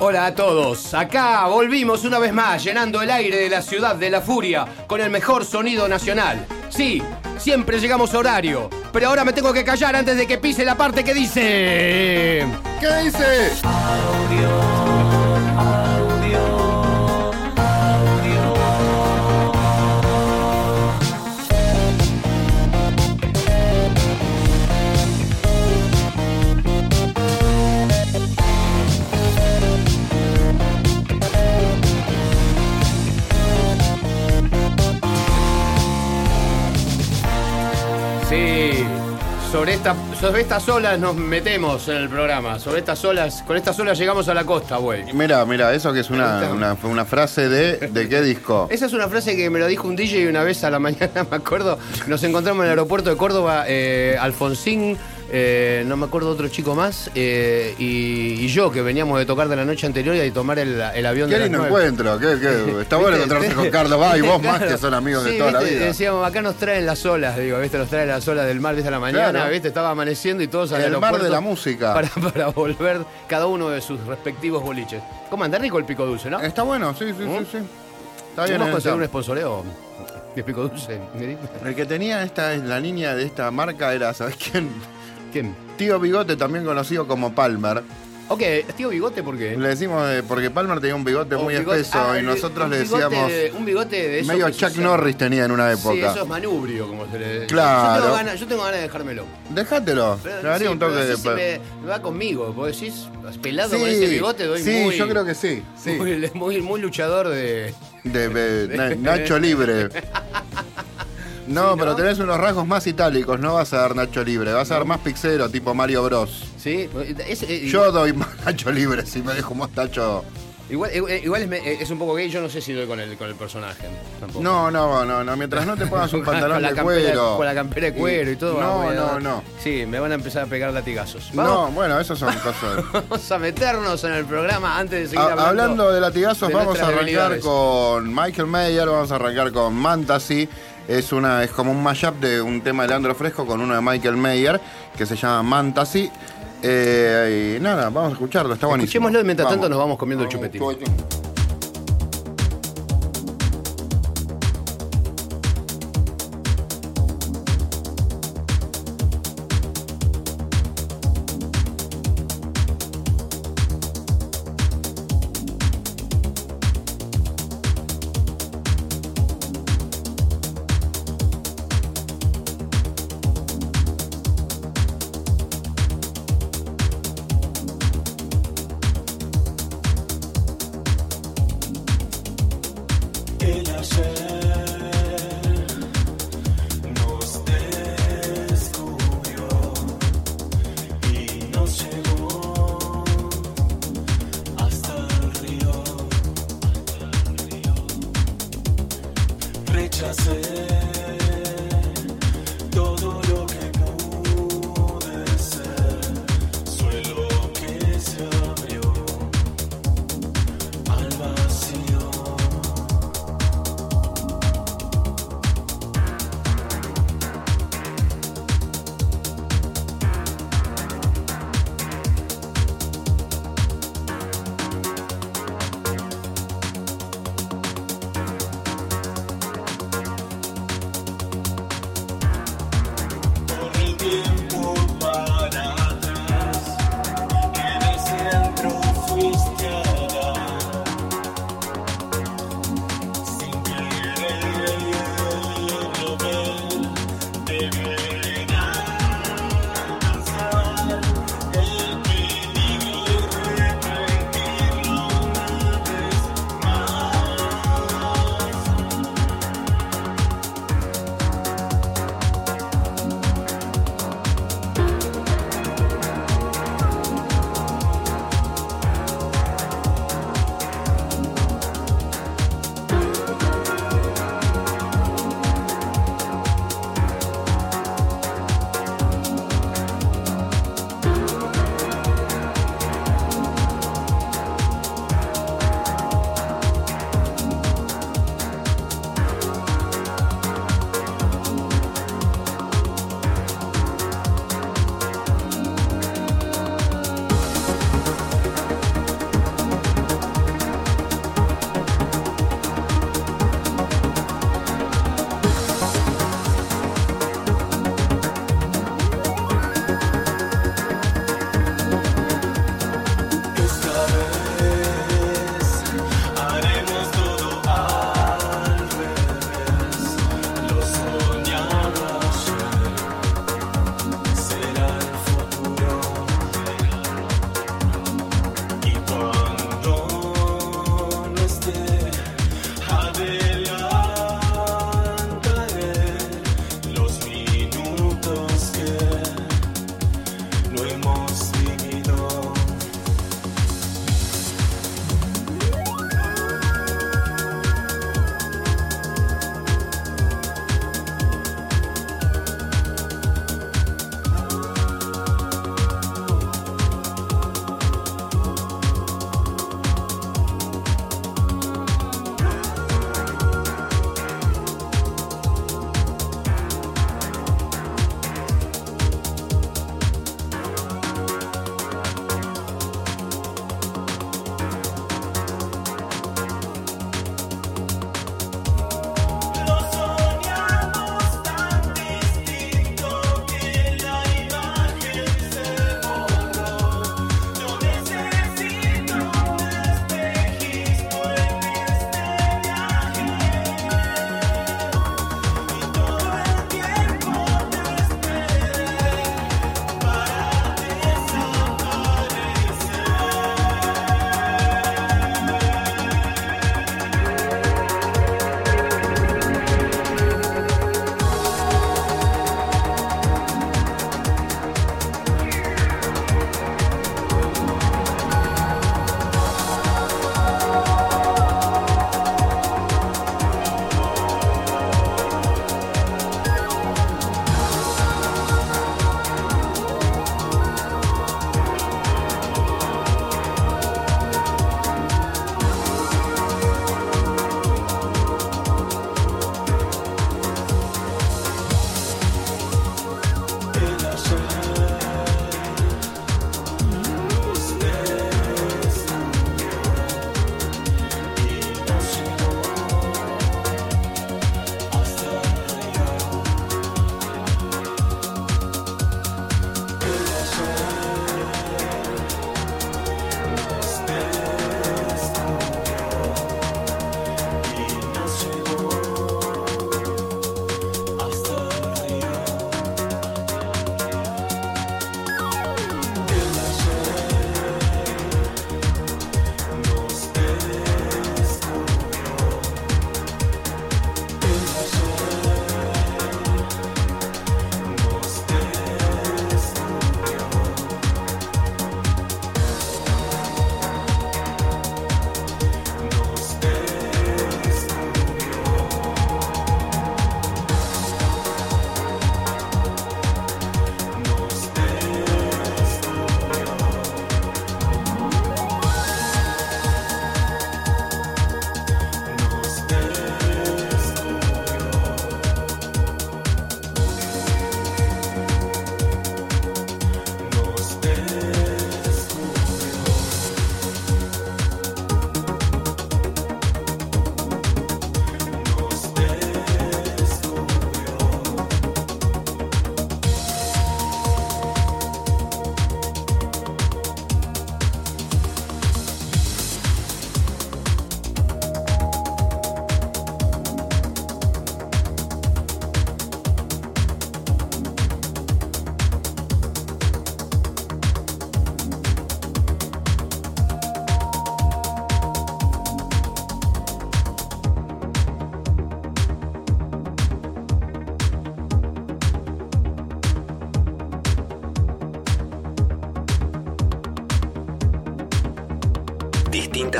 Hola a todos, acá volvimos una vez más llenando el aire de la ciudad de la furia con el mejor sonido nacional. Sí, siempre llegamos a horario, pero ahora me tengo que callar antes de que pise la parte que dice... ¿Qué dice? Sí, sobre, esta, sobre estas olas nos metemos en el programa. Sobre estas olas, con estas olas llegamos a la costa, güey. Mira, mira, eso que es una, una, una frase de. ¿De qué disco? Esa es una frase que me lo dijo un DJ una vez a la mañana, me acuerdo. Nos encontramos en el aeropuerto de Córdoba, eh, Alfonsín, eh, no me acuerdo otro chico más, eh, y, y yo, que veníamos de tocar de la noche anterior y de tomar el, el avión Qué de lindo encuentro. qué- qué- Está bueno encontrarse con Carlos Va y vos más que son amigos de Sí, toda la vida. Decíamos, acá nos traen las olas, digo, ¿viste? Nos traen las olas del mar, ¿viste? A la mañana, Claro. ¿viste? Estaba amaneciendo y todos al El mar de la música. Para, para volver cada uno de sus respectivos boliches. ¿Cómo anda rico el pico dulce, no? Está bueno, sí, sí, ¿Mm? sí, sí. Está bien. ¿Vamos a conseguir un eso. sponsoreo de pico dulce? El que tenía esta, la línea de esta marca era, ¿sabes quién? ¿Quién? Tío Bigote, también conocido como Palmer. Ok, tío bigote, ¿por qué? Le decimos, eh, porque Palmer tenía un bigote Un muy bigote- espeso ah, y nosotros un le bigote decíamos. de- un bigote de esos Medio se Chuck Norris tenía en una época. Sí, eso es manubrio, como se le Claro. Yo tengo ganas, yo tengo ganas de dejármelo. Dejátelo. Pero, Le daría sí, un toque de. si me, me va conmigo, vos decís, pelado Sí, con ese bigote, doy sí, muy... yo creo que sí. sí. Muy, muy, muy luchador de... De, de- na- Nacho Libre. No, pero tenés unos rasgos más itálicos, no vas a dar Nacho Libre, vas a dar más pixero, tipo Mario Bros. ¿Sí? Es- eh, Yo doy más Nacho Libre si me dejo más Nacho. Igual, igual, igual es, un poco gay, yo no sé si doy con el, con el personaje. Tampoco. No, no, no, no, mientras no te pongas un pantalón de campera- cuero. Con la campera de cuero y, todo. No, no, dar- no. Sí, me van a empezar a pegar latigazos. No, bueno, eso son cosas. vamos a meternos en el programa antes de seguir Ha- hablando. hablando de latigazos, de vamos a arrancar con Michael Mayer, vamos a arrancar con Mantasy. Es una, es como un mashup de un tema de Leandro Fresco con uno de Michael Mayer que se llama Mantasy. Eh, y nada, vamos a escucharlo, está buenísimo. Escuchémoslo y mientras Vamos. tanto nos vamos comiendo el chupetín.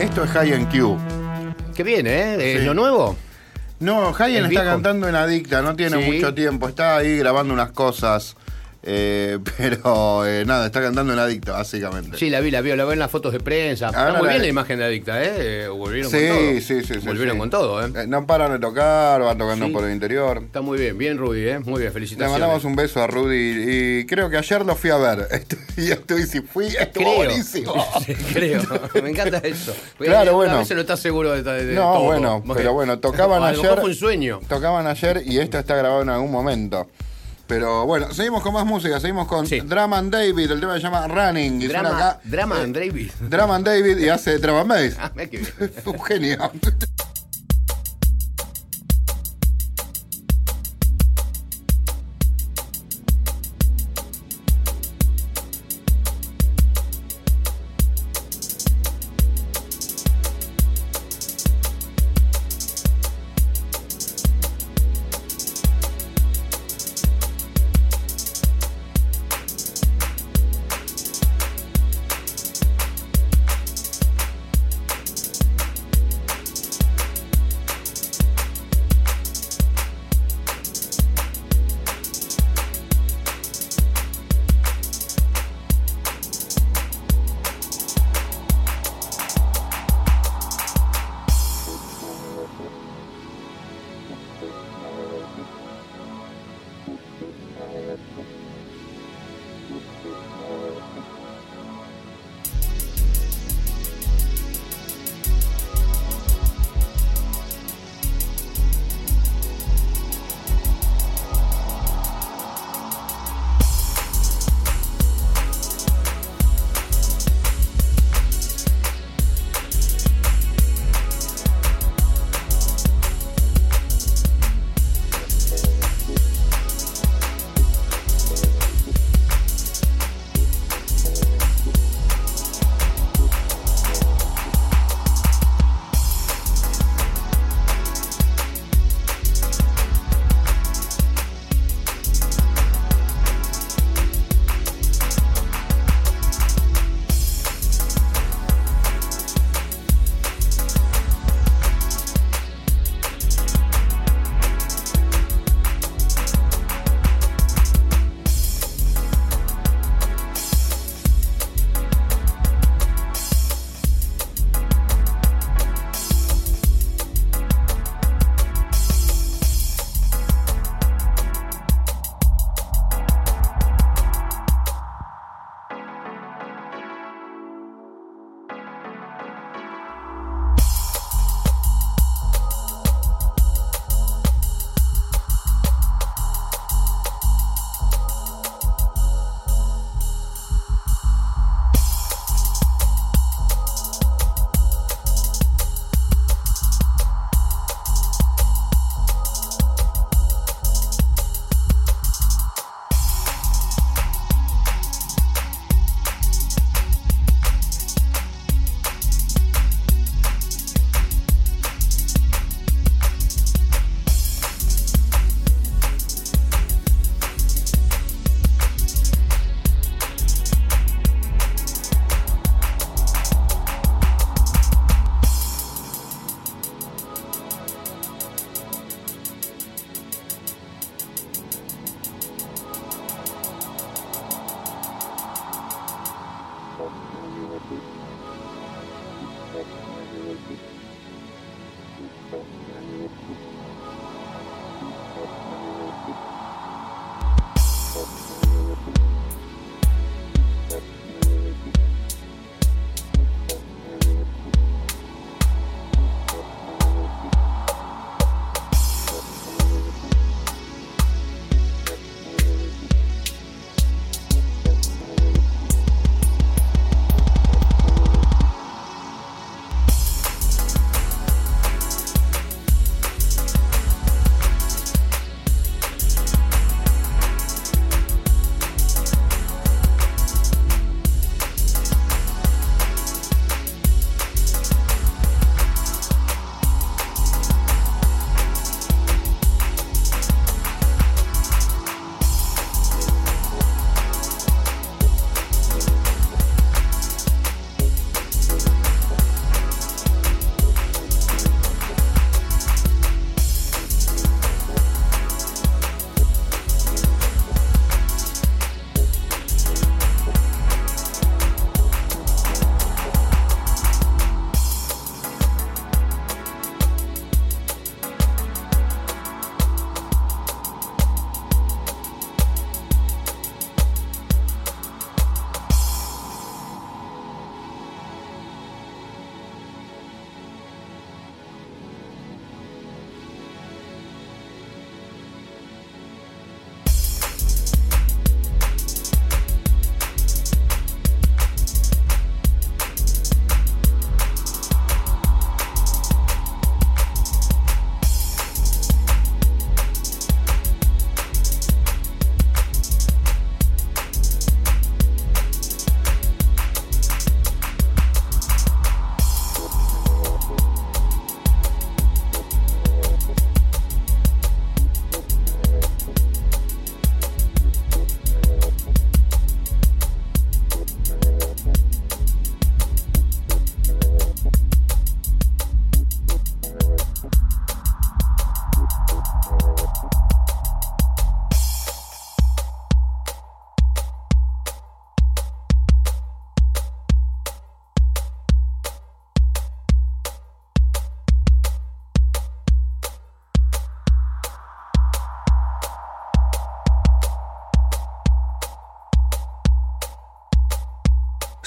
Esto es High Q. Qué bien, ¿eh? ¿Es lo nuevo? No, Hayen está cantando en Adicta, no tiene mucho tiempo, está ahí grabando unas cosas. Eh, pero eh, nada, está cantando en Adicto, básicamente. Sí, la vi, la vi, la vi en las fotos de prensa. Ahora Está muy la- bien la imagen de Adicta, ¿eh? Volvieron Sí, con todo. sí, sí, sí, Volvieron sí. con todo, ¿eh? Eh, No paran de tocar, van tocando Sí. por el interior. Está muy bien, bien Rudy, ¿eh? Muy bien, Le felicitaciones. mandamos un beso a Rudy y creo que ayer lo fui a ver. Y estoy, si fui, estuvo Creo. buenísimo. Sí, creo. Me encanta eso. Porque Claro, A bueno. veces no estás seguro de, de No, todo. bueno, pero bueno, tocaban a ayer. fue un sueño. Tocaban ayer y esto está grabado en algún momento. Pero bueno, seguimos con más música, seguimos con Sí. Drama and David, el tema se llama Running. Y Drama, acá, and David. Drama and David y hace Drama and Bass. Ah, un genio.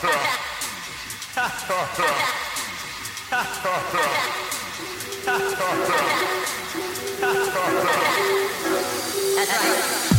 That's right.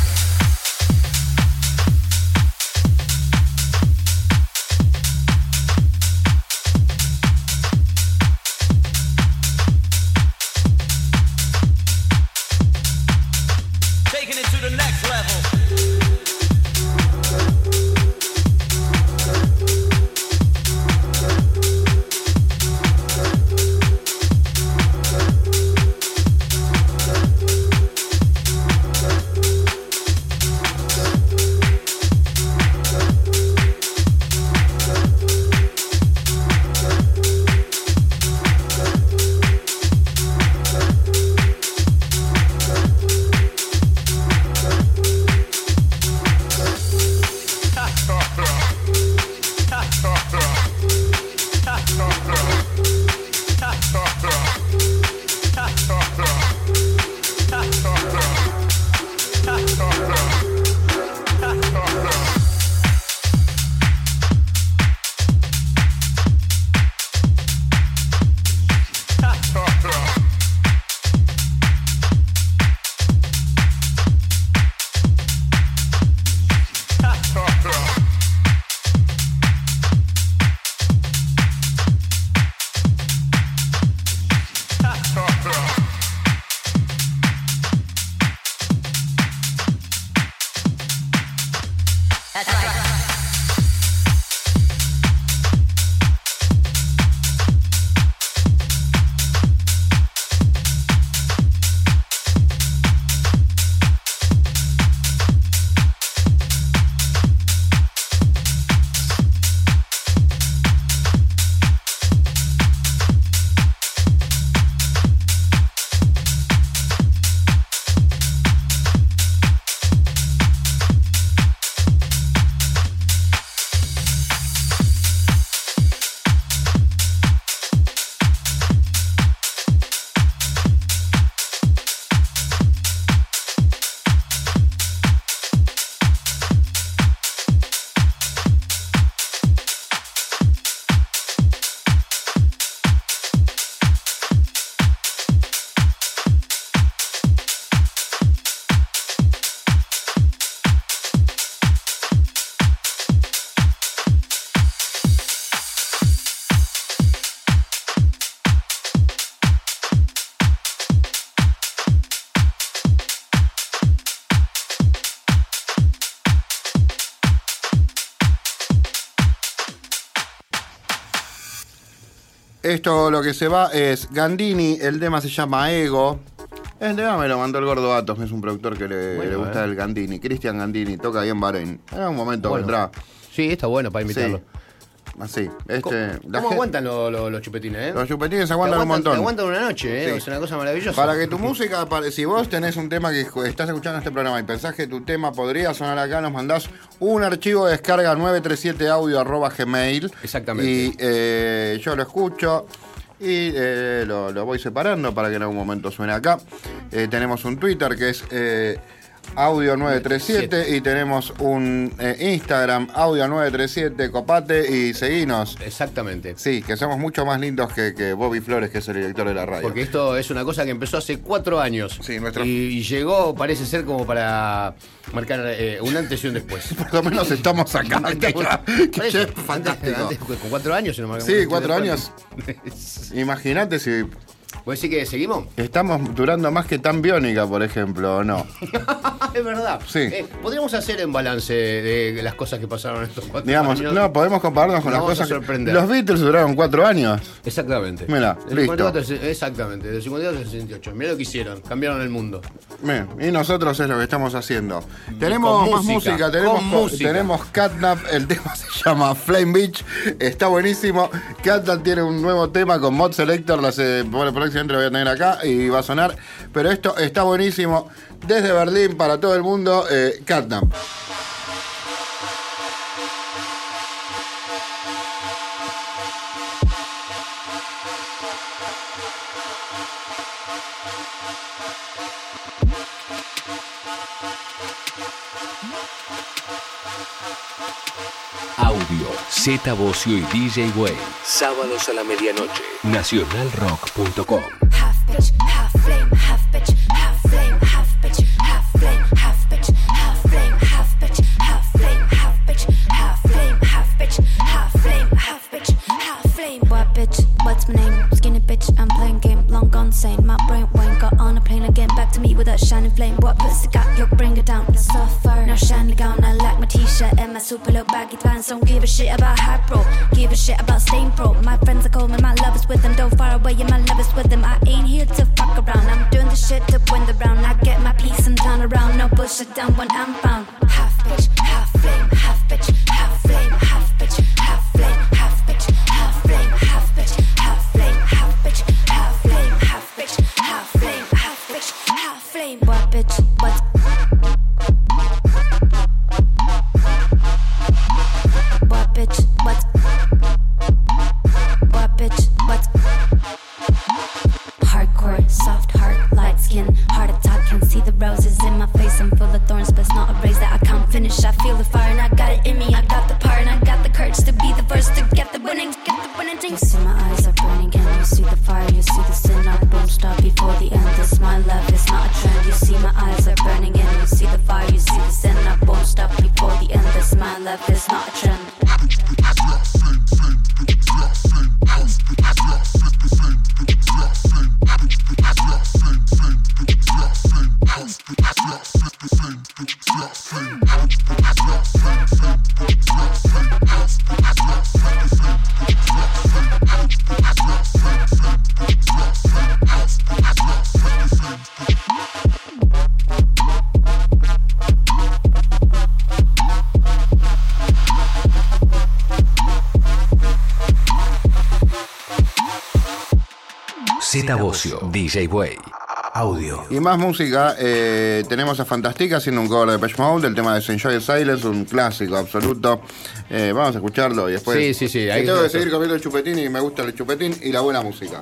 Esto lo que se va es Gandini, el tema se llama Ego. El tema me lo mandó el gordo Atos, que es un productor que le, Bueno, le gusta eh. el Gandini. Cristian Gandini, toca ahí en Bahrein. En un momento Bueno. vendrá. Sí, está bueno para invitarlo. Sí. Así. Este, ¿Cómo, la cómo gente- aguantan los, los- los chupetines, eh? Los chupetines Te aguantan un montón. te aguantan una noche, eh. Sí. Es una cosa maravillosa. Para que tu música, para- si vos tenés un tema que estás escuchando este programa y pensás que tu tema podría sonar acá, nos mandás un archivo de descarga 937audio arroba gmail. Exactamente. Y eh, yo lo escucho y eh, lo, lo voy separando para que en algún momento suene acá. Eh, tenemos un Twitter que es eh, audio937 y tenemos un eh, Instagram audio937, copate y seguinos. Exactamente. Sí, que somos mucho más lindos que, que Bobby Flores, que es el director de la radio. Porque esto es una cosa que empezó hace cuatro años. Sí, nuestro- y, y llegó, parece ser, como para marcar eh, un antes y un después. Por lo menos estamos acá. que que fantástico. antes- antes, con cuatro años se nos marcó un Sí, cuatro después. Imagínate si ¿Puedes decir que seguimos? estamos durando más que tan biónica, por ejemplo, o no. es verdad. Sí. Eh, Podríamos hacer un balance de las cosas que pasaron estos cuatro Digamos, años. no, podemos compararnos con Nos las cosas. que-. Los Beatles duraron cuatro años. Exactamente. Mira, listo. 54 al- exactamente, del 52 al 68. Mira lo que hicieron, cambiaron el mundo. Bien, y nosotros es lo que estamos haciendo. Tenemos más música, música, tenemos, con co- música. tenemos Catnap, el tema se llama Flame Beach, está buenísimo. Catnap tiene un nuevo tema con Mod Selector, la se- bueno, próximamente lo voy a tener acá y va a sonar, pero esto está buenísimo. Desde Berlín para todo el mundo, eh. Z Bocio y DJ Way. Sábados a la medianoche. Nacionalrock.com. Half bitch, half flame, half bitch, half flame, half bitch, half flame, half bitch, half flame, half bitch, half flame, half bitch, half flame, half bitch, half flame, half bitch, half flame. What bitch? What's my name? Skinny bitch, I'm playing game, long gone sane. My brain went got on a plane again, back to me with that shining flame. What pussy got? Yo, bring it down. Suffer. Now shiny gown, I and my super low baggy pants. Don't give a shit about hype, bro. Give a shit about staying pro. My friends are cold, and my love is with them. Don't far away, and my love is with them. I ain't here to fuck around. I'm doing the shit to win the round. I get my piece and turn around. No bullshit down when I'm found. Half bitch, half bitch, half Z Bocio, DJ Way. Audio. Y más música, eh, tenemos a Fantastica haciendo un cover de Pesh Mode, el tema de Enjoy the Silence, un clásico absoluto. Eh, vamos a escucharlo y después. Sí, sí, sí, ahí tengo que seguir comiendo el chupetín y me gusta el chupetín y la buena música.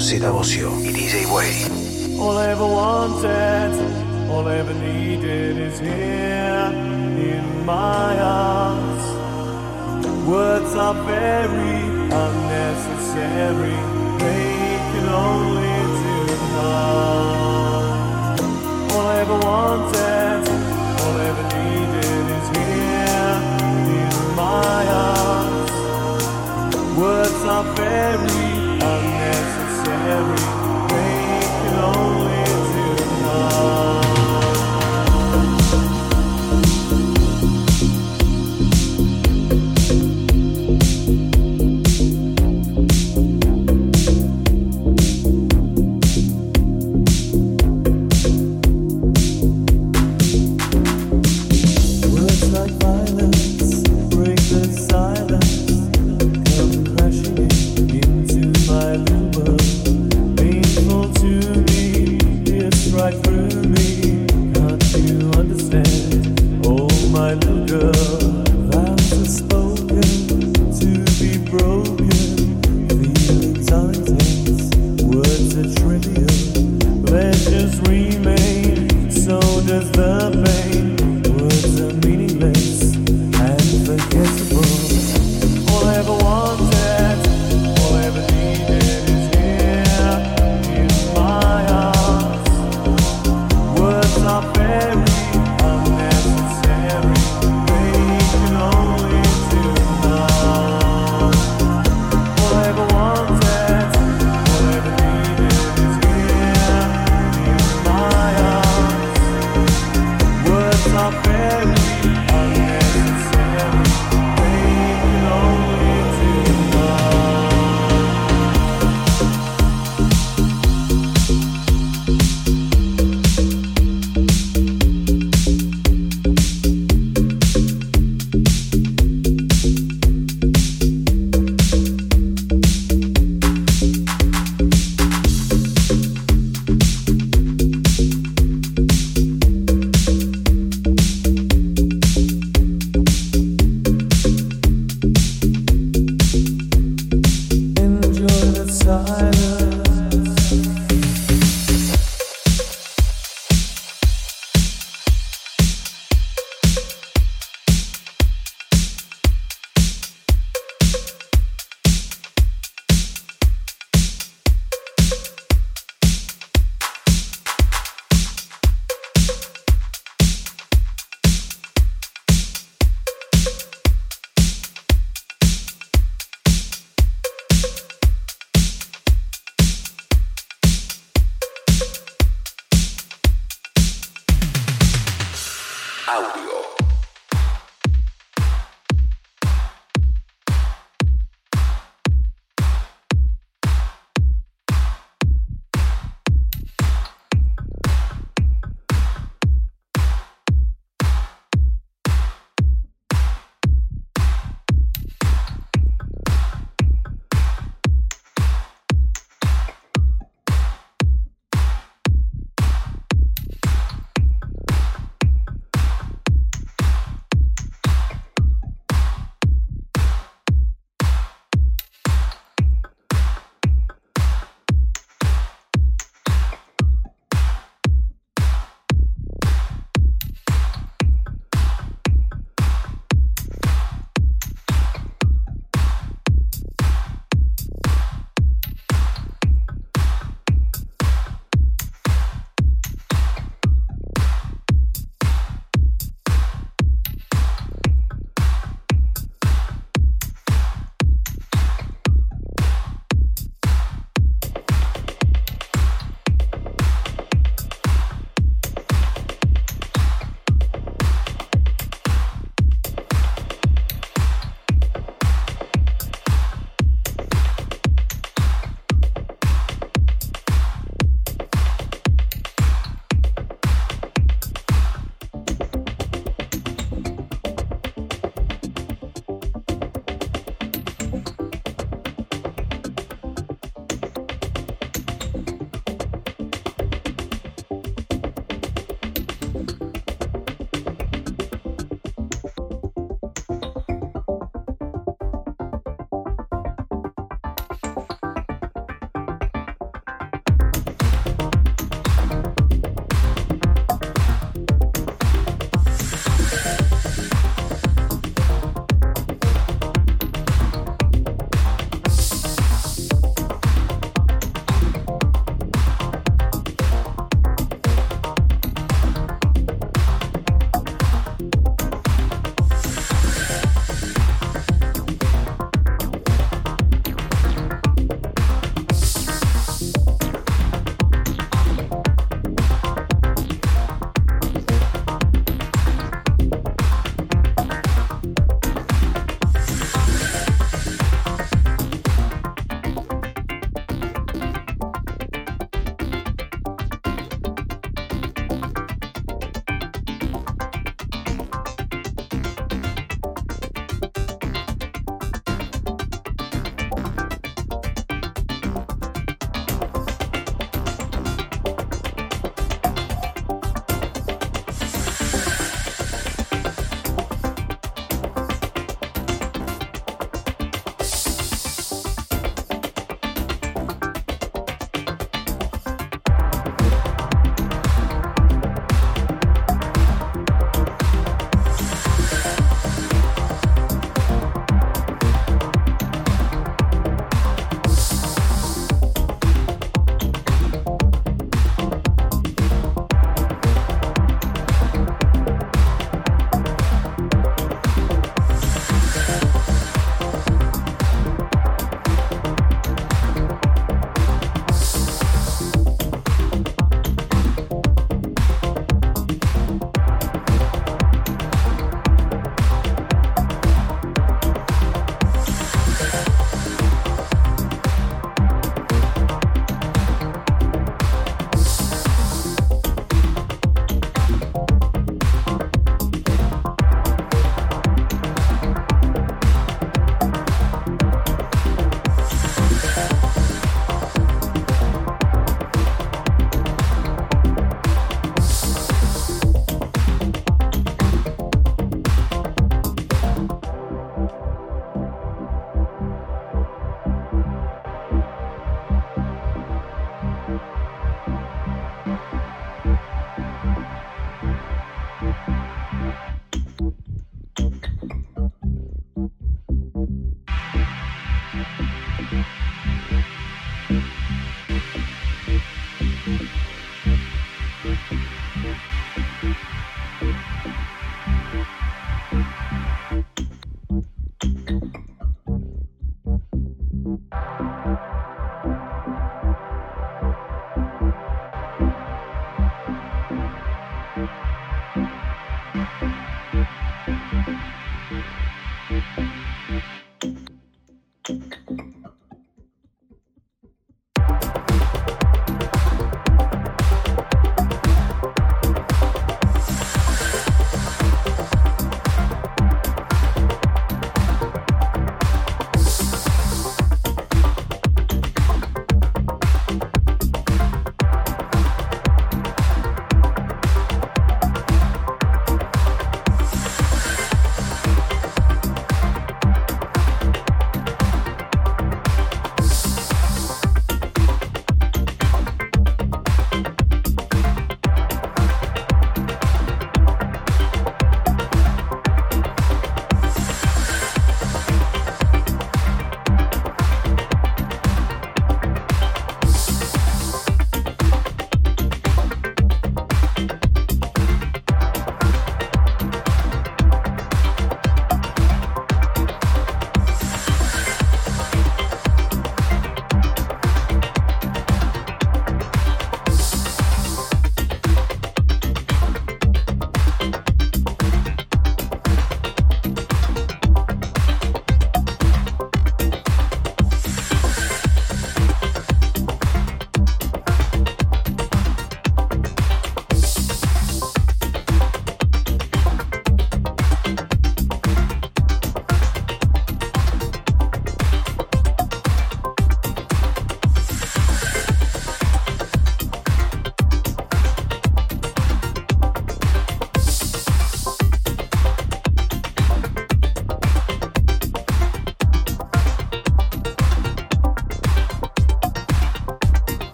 con Sida y DJ Way. All I ever wanted, all I ever needed is here in my arms. Words are very unnecessary, they can only do harm. All I ever wanted, all I ever needed is here in my arms. Words are very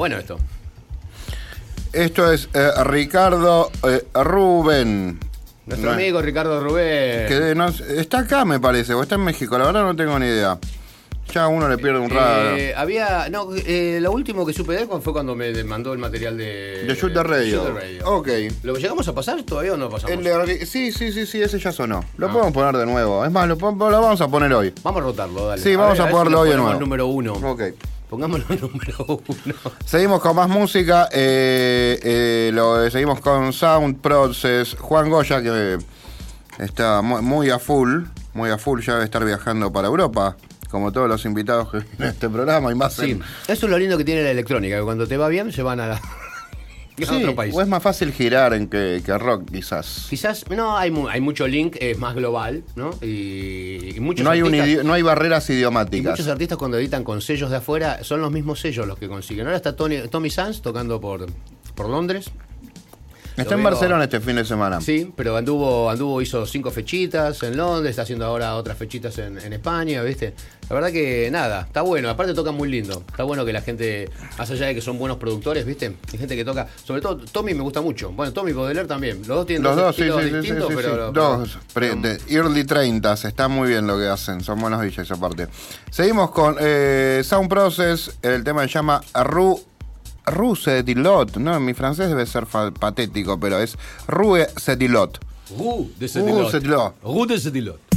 bueno esto. Esto es eh, Ricardo eh, Rubén. Nuestro No, amigo Ricardo Rubén. que de- no- está acá, me parece, o está en México, la verdad no tengo ni idea. Ya uno le pierde un rato. Eh, había. No, lo último que supe de él fue cuando me mandó el material de. De Shoot the Radio. Shoot the Radio. Ok. ¿Lo llegamos a pasar todavía o no pasamos? El de- sí, sí, sí, sí, ese ya sonó. Lo Ah. podemos poner de nuevo. Es más, lo, lo vamos a poner hoy. Vamos a rotarlo, dale. Sí, vamos ver, a ponerlo hoy de nuevo. número uno. Ok. Pongámoslo número uno. Seguimos con más música. eh, eh, lo, seguimos con Sound Process. Juan Goya, que está mu- muy a full. Muy a full, ya debe estar viajando para Europa. Como todos los invitados que vienen a este programa y más Sí, en- eso es lo lindo que tiene la electrónica, que cuando te va bien se van a, la- Sí, otro país. o es más fácil girar en que, que rock, quizás. Quizás, no, hay, mu- hay mucho link, es más global, ¿no? Y, y muchos No hay, artistas- no hay barreras Y idiomáticas. muchos artistas cuando editan con sellos de afuera son los mismos sellos los que consiguen. Ahora está Tony, Tommy Sands tocando por, por Londres. Está en Barcelona este fin de semana. Sí, pero anduvo, anduvo, hizo cinco fechitas en Londres, está haciendo ahora otras fechitas en, en España, ¿viste? La verdad que nada, está bueno, aparte toca muy lindo. Está bueno que la gente, más allá de que son buenos productores, ¿viste? Hay gente que toca, sobre todo Tommy me gusta mucho. Bueno, Tommy Baudelaire también. Los dos tienen Los dos, sí, sí, distintos, sí, pero, Dos, pre- pero- de early 30 está muy bien lo que hacen, son buenos DJs aparte. Seguimos con eh, Sound Process, el tema se llama Ru, Rue Dilot, no, mi francés debe ser patético, pero es Rue Sedilot. Rue de Rue Sedilot. Sedilot. Rue de Sedilot.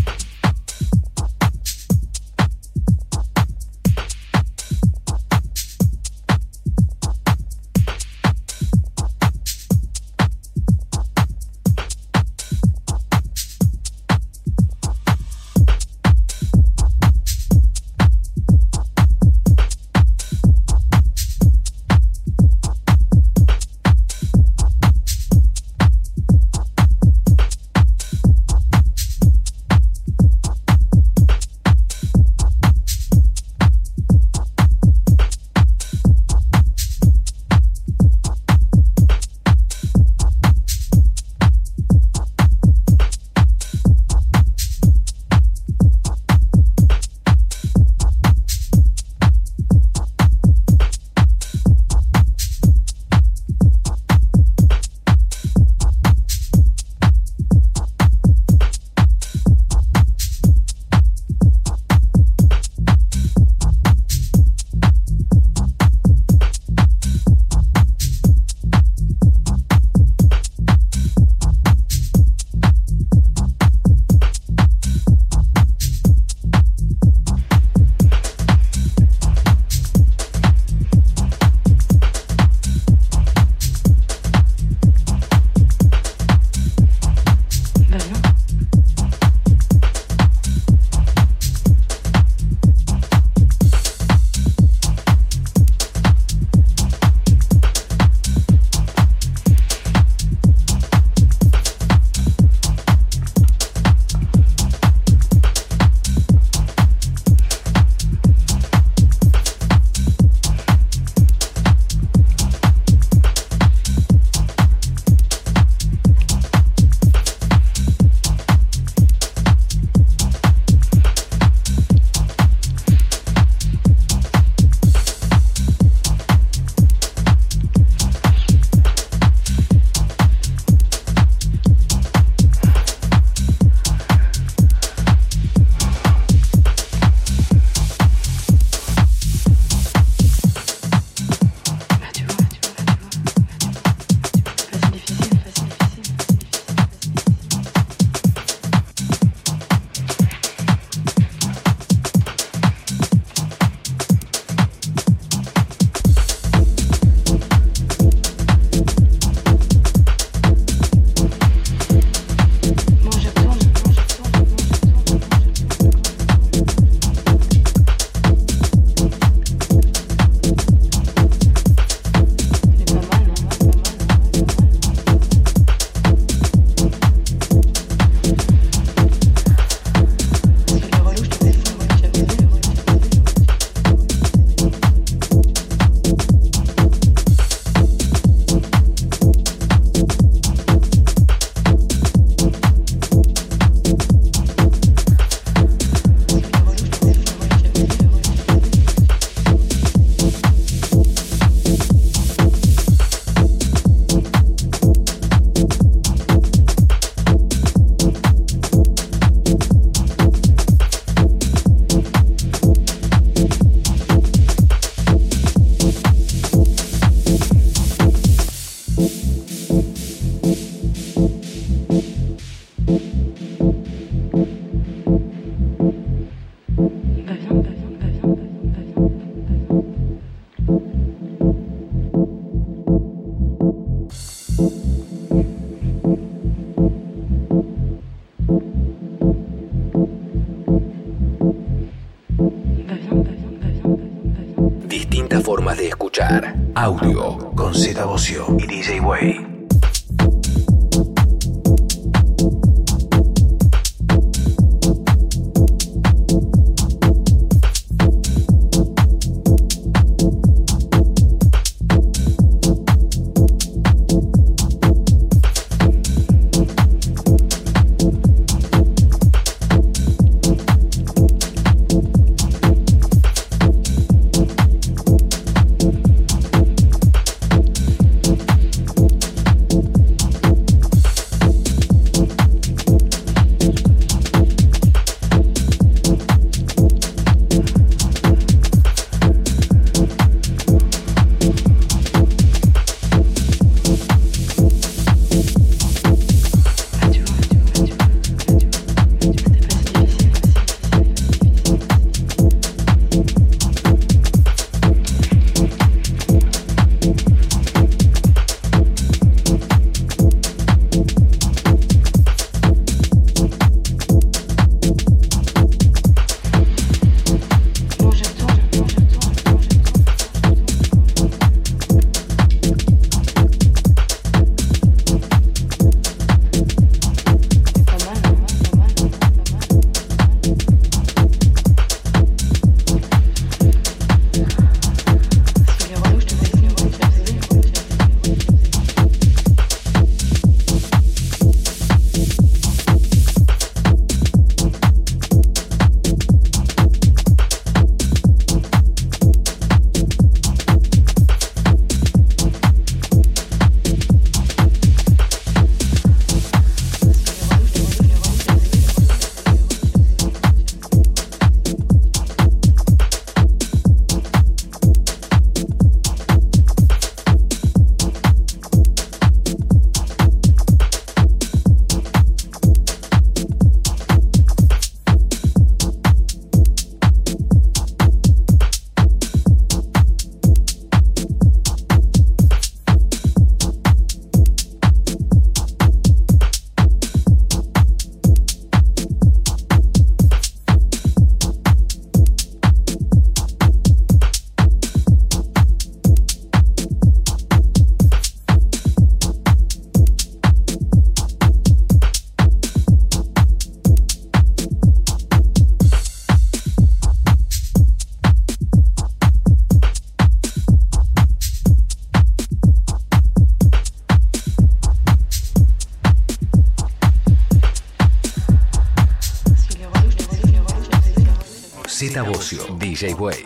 Z Bocio, DJ Way.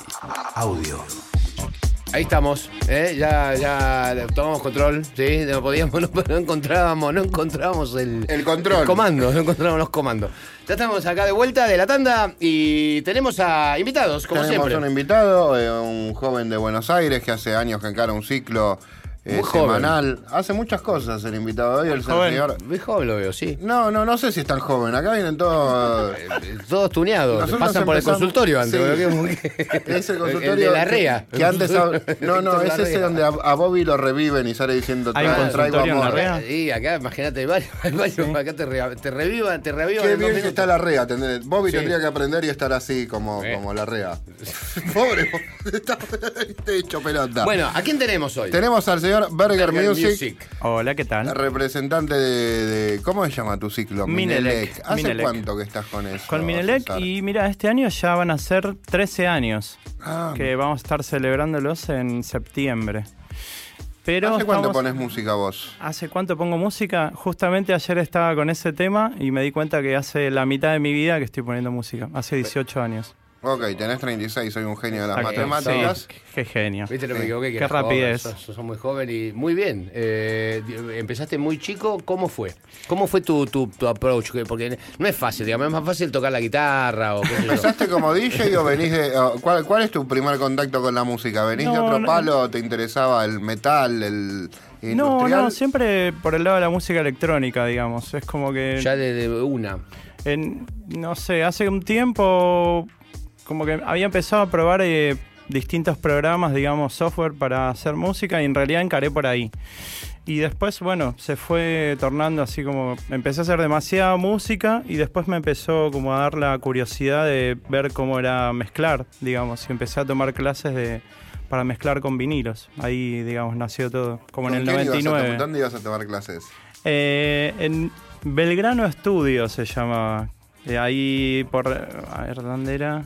Audio. Ahí estamos, ¿eh? ya, ya tomamos control, ¿sí? No podíamos, no, no encontrábamos, no encontrábamos el, El control. comando, no encontrábamos los comandos. Ya estamos acá de vuelta de la tanda y tenemos a invitados, como Tenemos siempre. un invitado, eh, un joven de Buenos Aires que hace años que encara un ciclo eh, semanal. Hace muchas cosas el invitado de hoy, el señor. Muy joven lo veo, sí. No, no, no sé si es tan joven. Acá vienen todos. Eh, Todos tuneados, Nosotros pasan por el consultorio antes. Sí. Es el El consultorio. de la REA. Que, que antes. No, no, es ese donde a, a Bobby lo reviven y sale diciendo Hay un "Tra- traigo consultorio en la amor". REA. Sí, acá imagínate el baño, el baño, acá te, re- te revivan, te revivan. Qué bien que está la REA. ¿entendés? Bobby Sí. tendría que aprender y estar así como, Eh. como la REA. Pobre, está hecho pelota. Bueno, ¿a quién tenemos hoy? Tenemos al señor Burger, Burger Music, Hola, ¿qué tal? representante de, de- ¿Cómo se llama tu ciclo? Minelec. ¿Hace Minelec. cuánto que estás con eso? Con Minelec y mira, este año ya van a ser 13 años Ah, que vamos a estar celebrándolos en septiembre. Pero ¿Hace cuánto estamos- pones música vos? ¿Hace cuánto pongo música? Justamente ayer estaba con ese tema y me di cuenta que hace la mitad de mi vida que estoy poniendo música. Hace 18 años. Ok, tenés 36, soy un genio de las Exacto. matemáticas. Sí, qué genio. Viste, no me Sí. equivoqué. Que Qué eras joven, rapidez. sos, sos muy joven y muy bien. Eh, empezaste muy chico. ¿Cómo fue? ¿Cómo fue tu, tu, tu approach? Que- Porque no es fácil, digamos, es más fácil tocar la guitarra o qué sé yo. ¿Empezaste como DJ o venís de.? o ¿cuál, cuál es tu primer contacto con la música? ¿Venís de No, otro no. palo? o ¿Te interesaba el metal, el No, industrial? no, siempre por el lado de la música electrónica, digamos. Es como que... Ya de, de una. En- no sé, hace un tiempo como que había empezado a probar eh, distintos programas, digamos, software para hacer música y en realidad encaré por ahí. Y después, bueno, se fue tornando así como, empecé a hacer demasiada música y después me empezó como a dar la curiosidad de ver cómo era mezclar, digamos, y empecé a tomar clases de para mezclar con vinilos. Ahí, digamos, nació todo, como en ¿Con el quién ibas a 99. tomar- ¿Dónde ibas a tomar clases? Eh, en Belgrano Estudio se llamaba. Eh, ahí por. A ver, ¿dónde era?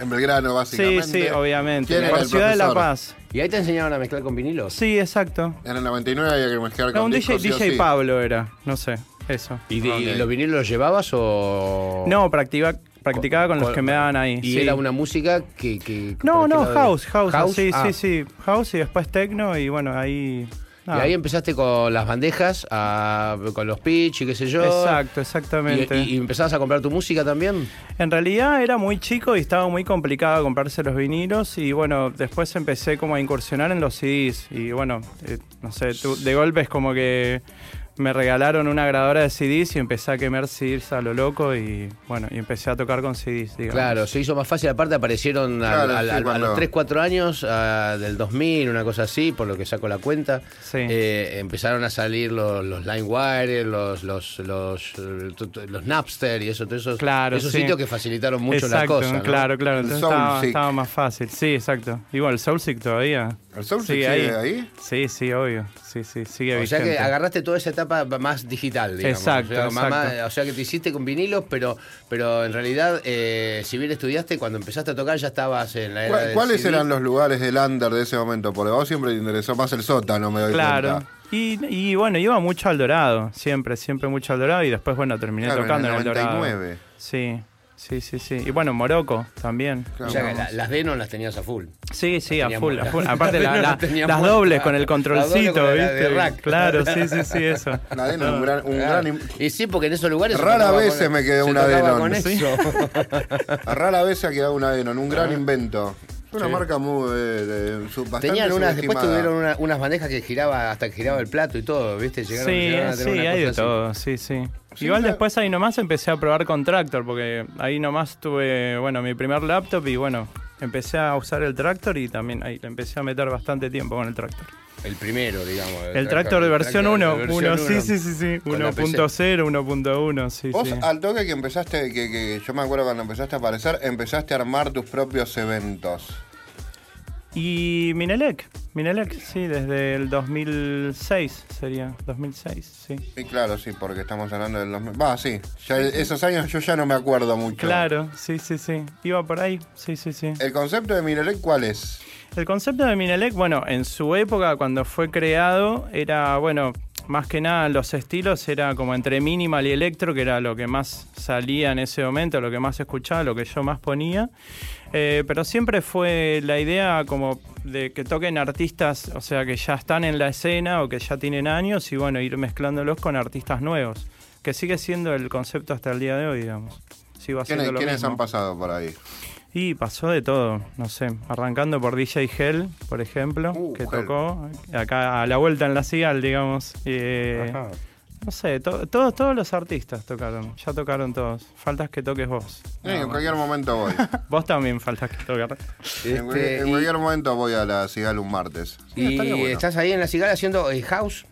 En Belgrano, Sí, básicamente. sí, obviamente. ¿Quién era Por el Ciudad de la? Paz. ¿Y ahí te enseñaban a mezclar con vinilos? Sí, exacto. En el 99 había que mezclar No, con un DJ, discos, sí DJ sí. Pablo era, no sé, eso. ¿Y, de- y Ok. los vinilos los llevabas o...? No, practica- practicaba con los que me daban ahí. ¿Y sí. era una música que...? que No, ¿por qué no, lado? house, house, sí, Ah. sí, sí. House y después techno y bueno, ahí... Y ahí empezaste con las bandejas, a- con los pitch y qué sé yo. Exacto, exactamente. y- y empezabas a comprar tu música también. En realidad era muy chico y estaba muy complicado comprarse los vinilos y bueno, después empecé como a incursionar en los CDs y bueno, eh, no sé, tu- de golpe es como que me regalaron una grabadora de CDs y empecé a quemar CDs a lo loco y bueno, y empecé a tocar con CDs, digamos. Claro, se hizo más fácil. Aparte aparecieron al- Claro, al- sí, al- a los 3, 4 años ah, del 2000, una cosa así, por lo que saco la cuenta. Sí. Eh, empezaron a salir los, los LimeWire, los, los, los, los Napster y eso, todos esos, Claro, esos sí. sitios que facilitaron mucho exacto, la cosa. ¿no? Claro, claro, entonces estaba, estaba más fácil. Sí, exacto. Igual, Soulseek todavía. ¿El Soulseek sigue ahí? Sí, sí, obvio. Sí, sí, sigue O sea que agarraste toda esa etapa más digital, digamos. Exacto, o sea, más- exacto. más- o sea que te hiciste con vinilos, pero, pero en realidad, eh, si bien estudiaste, cuando empezaste a tocar ya estabas en la era ¿Cuál- del ¿Cuáles CD. eran los lugares del under de ese momento? Porque a vos siempre te interesó más el sótano, me doy Claro. cuenta. Y, y bueno, iba mucho al Dorado, siempre, siempre mucho al Dorado y después, bueno, terminé Claro, tocando en en el el, Dorado. 99. Sí, sí, sí, sí. Y bueno, Morocco también. O sea que la- las Denon las tenías a full. Sí, sí, a full, a full. Aparte la- no la- las teníamos las muertas. dobles con el controlcito, con la de ¿viste? rack. Claro, sí, sí, sí, eso. La Denon, un gran, un gran im- Y sí, porque en esos lugares. se Rara tocaba vez se me quedó se una tocaba Denon. con Sí. eso. A rara vez se ha quedado una Denon, un gran invento. Es una marca muy eh, de- su- bastante Tenían unas, después tuvieron una- unas bandejas que giraba hasta que giraba el plato y todo, ¿viste? Llegaron, Sí, llegaron a sí, tener una hay de así. todo, sí, sí. Sí, Igual después ahí nomás empecé a probar con Tractor, porque ahí nomás tuve, bueno, mi primer laptop y bueno, empecé a usar el Tractor y también ahí le empecé a meter bastante tiempo con el Tractor. El primero, digamos. El Tractor de versión 1, de versión sí, sí, sí, sí, Con la PC. 1.0, 1.1, sí, Vos sí. al toque que empezaste, que, que yo me acuerdo cuando empezaste a aparecer, empezaste a armar tus propios eventos. Y Minelec, Minelec, sí, desde el 2006 sería, 2006, sí. Y claro, sí, porque estamos hablando del 2000. Va, sí. Ya esos años yo ya no me acuerdo mucho. Claro, sí, sí, sí. Iba por ahí, sí, sí, sí. ¿El concepto de Minelec cuál es? El concepto de Minelec, bueno, en su época cuando fue creado, era, bueno, más que nada los estilos era como entre minimal y electro, que era lo que más salía en ese momento, lo que más escuchaba, lo que yo más ponía. Eh, pero siempre fue la idea como de que toquen artistas, o sea, que ya están en la escena o que ya tienen años y bueno, ir mezclándolos con artistas nuevos, que sigue siendo el concepto hasta el día de hoy, digamos. Sigo ¿Quiénes, lo quiénes mismo. han pasado por ahí? Y pasó de todo, no sé, arrancando por DJ Hell, por ejemplo, Uh, que Hell. tocó acá a la vuelta en la Cigal, digamos. Eh, no sé, to- todos, todos los artistas tocaron, ya tocaron todos. Faltas que toques vos. Sí, en cualquier momento voy. Vos también faltas que tocar. en, cualquier, Este, y- cualquier momento voy a la Cigal un martes. Sí, y bueno. estás ahí en la cigala haciendo eh, house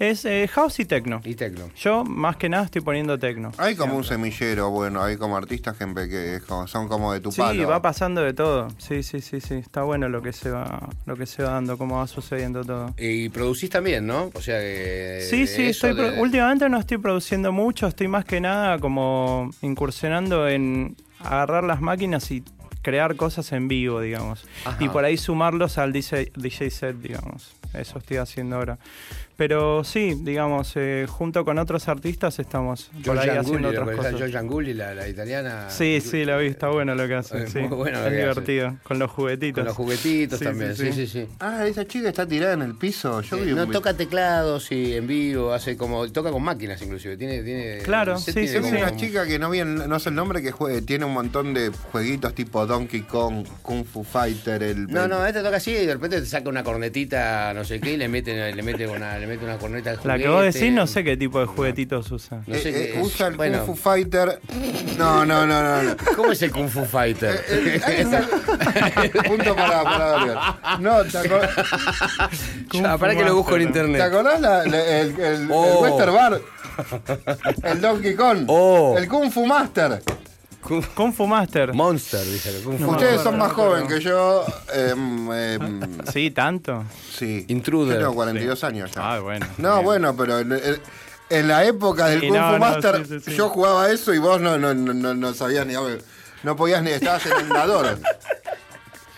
Es eh, house y techno. y techno. Yo más que nada estoy poniendo techno. Hay como un semillero, bueno, hay como artistas que, que es como- son como de tu Sí, palo. va pasando de todo. Sí, sí, sí, sí. Está bueno lo que se va, lo que se va dando, cómo va sucediendo todo. Y producís también, ¿no? O sea que. Sí, sí, estoy pro- de- últimamente no estoy produciendo mucho, estoy más que nada como incursionando en agarrar las máquinas y crear cosas en vivo, digamos. Ajá. Y por ahí sumarlos al DJ, DJ set, digamos. Eso estoy haciendo ahora. Pero sí, digamos, eh, junto con otros artistas estamos por ahí haciendo ¿lo otras cosas. George Anguli, la, la italiana. Sí, sí, la vi, está bueno lo que hace. Es sí. muy bueno lo es hace. divertido, con los juguetitos. Con los juguetitos Sí, también, sí, sí, sí, sí. Ah, esa chica está tirada en el piso. Yo Eh, vi un no toca teclados y en vivo, hace como. toca con máquinas inclusive. Tiene, tiene. Claro, sí, tiene sí, como- una chica que no vi, el- no sé el nombre, que juegue, tiene un montón de jueguitos tipo Donkey Kong, Kung Fu Fighter, el... No, no, este toca así y de repente te saca una cornetita, no sé qué, y le mete, le mete una, le mete una corneta La juguete. que vos decís, no sé qué tipo de juguetitos usa. No sé Eh, qué eh, usa el Bueno. Kung Fu Fighter. No, no, no, no. no. ¿Cómo es el Kung Fu Fighter? Eh, eh, Punto para, para. No, ¿te acordás, Ya, para que lo busco en ¿te internet. acordás la- la- el, el, el Oh. Western Bar? El Donkey Kong. Oh. El Kung Fu Master. Kung Fu Master. Monster, dice. Kung Fu Ustedes son más jóvenes que yo. em, em, Sí, tanto. sí. Intruder. Yo tengo 42 años ya. Ah, bueno. No, Bien. bueno, pero en, en- en la época del Sí, Kung no, Fu no, Master, sí, sí, sí. yo jugaba eso y vos no, no, no, no, no sabías ni. No podías ni. Estabas en andador.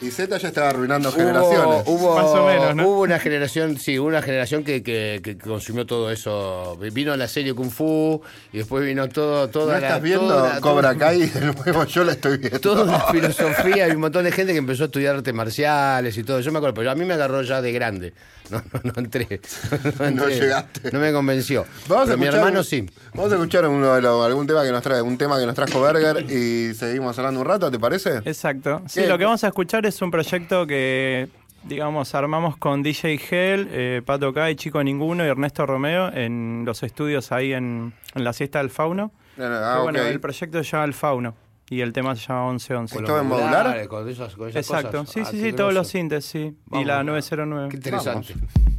Y Z ya estaba arruinando generaciones. Hubo, Más o menos, ¿no? hubo una generación, sí, hubo una generación que, que- que consumió todo eso. Vino la serie Kung Fu y después vino todo, ¿No toda la. estás viendo toda la- Cobra Kai de nuevo? Yo la estoy viendo. Toda una filosofía y un montón de gente que empezó a estudiar artes marciales y todo. Yo me acuerdo, pero a mí me agarró ya de grande. No, no, no entré. No, No entré. llegaste. No me convenció. Vamos a mi hermano un- sí. Vamos a escuchar uno de los- algún tema que nos trae, un tema que nos trajo Berger y seguimos hablando un rato, ¿te parece? Exacto. Sí, ¿Qué? lo que vamos a escuchar es un proyecto que, digamos, armamos con DJ Gel, eh, Pato Kai, Chico Ninguno y Ernesto Romeo en los estudios ahí en, en la siesta del Fauno. Ah, bueno, el proyecto se llama El Fauno y el tema se llama 1111. ¿Esto en modular? Con esas, con esas Exacto, cosas. sí, Ah, sí, sí, todos groso. los sintes, sí. y Vamos. la 909. Qué interesante. Thank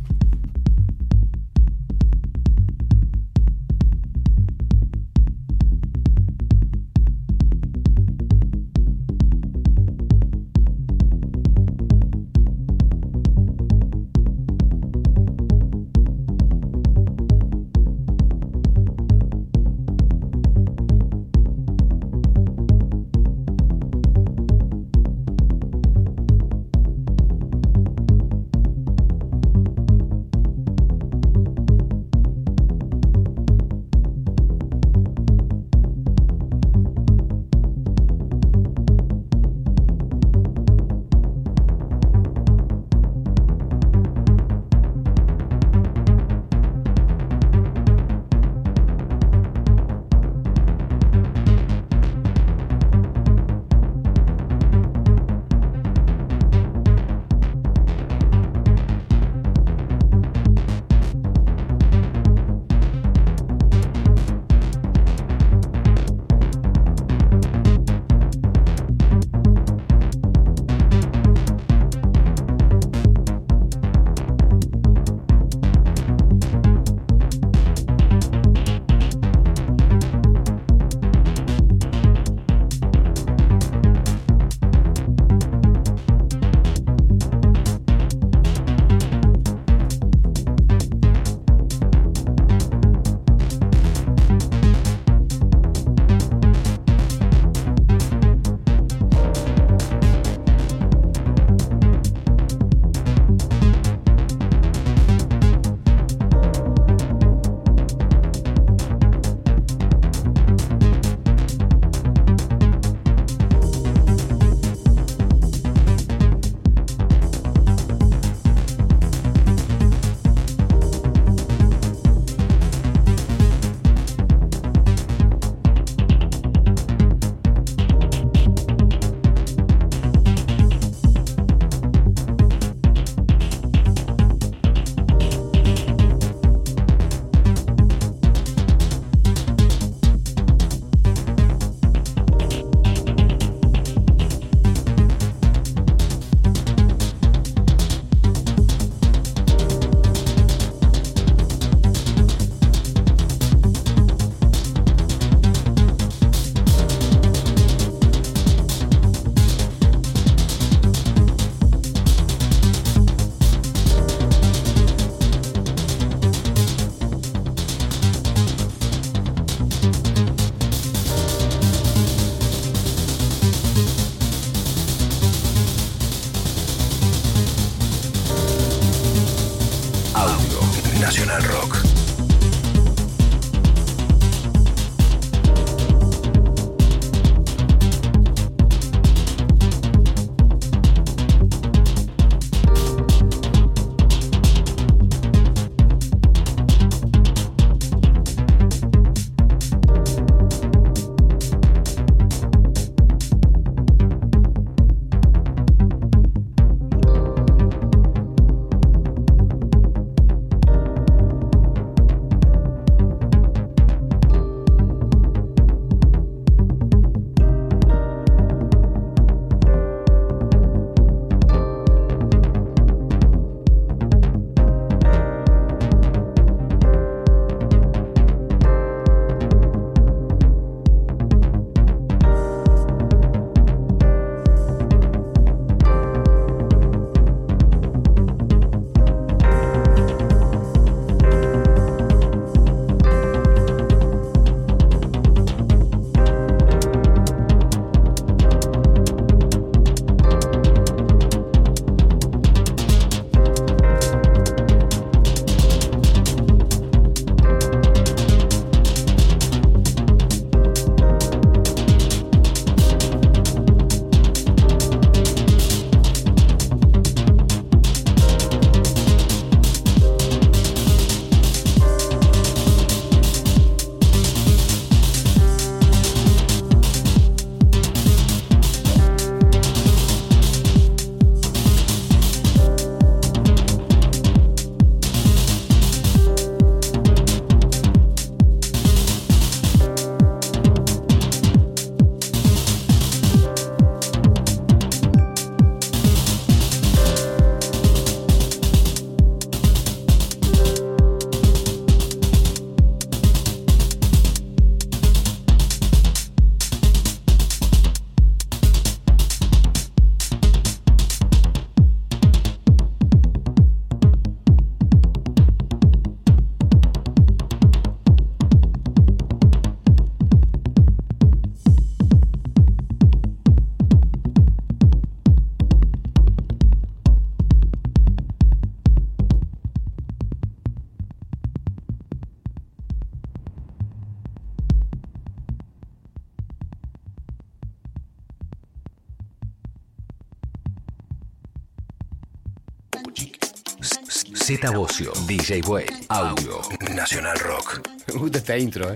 Z Bocio, DJ Way, Audio, Nacional Rock. Me gusta esta intro, ¿eh?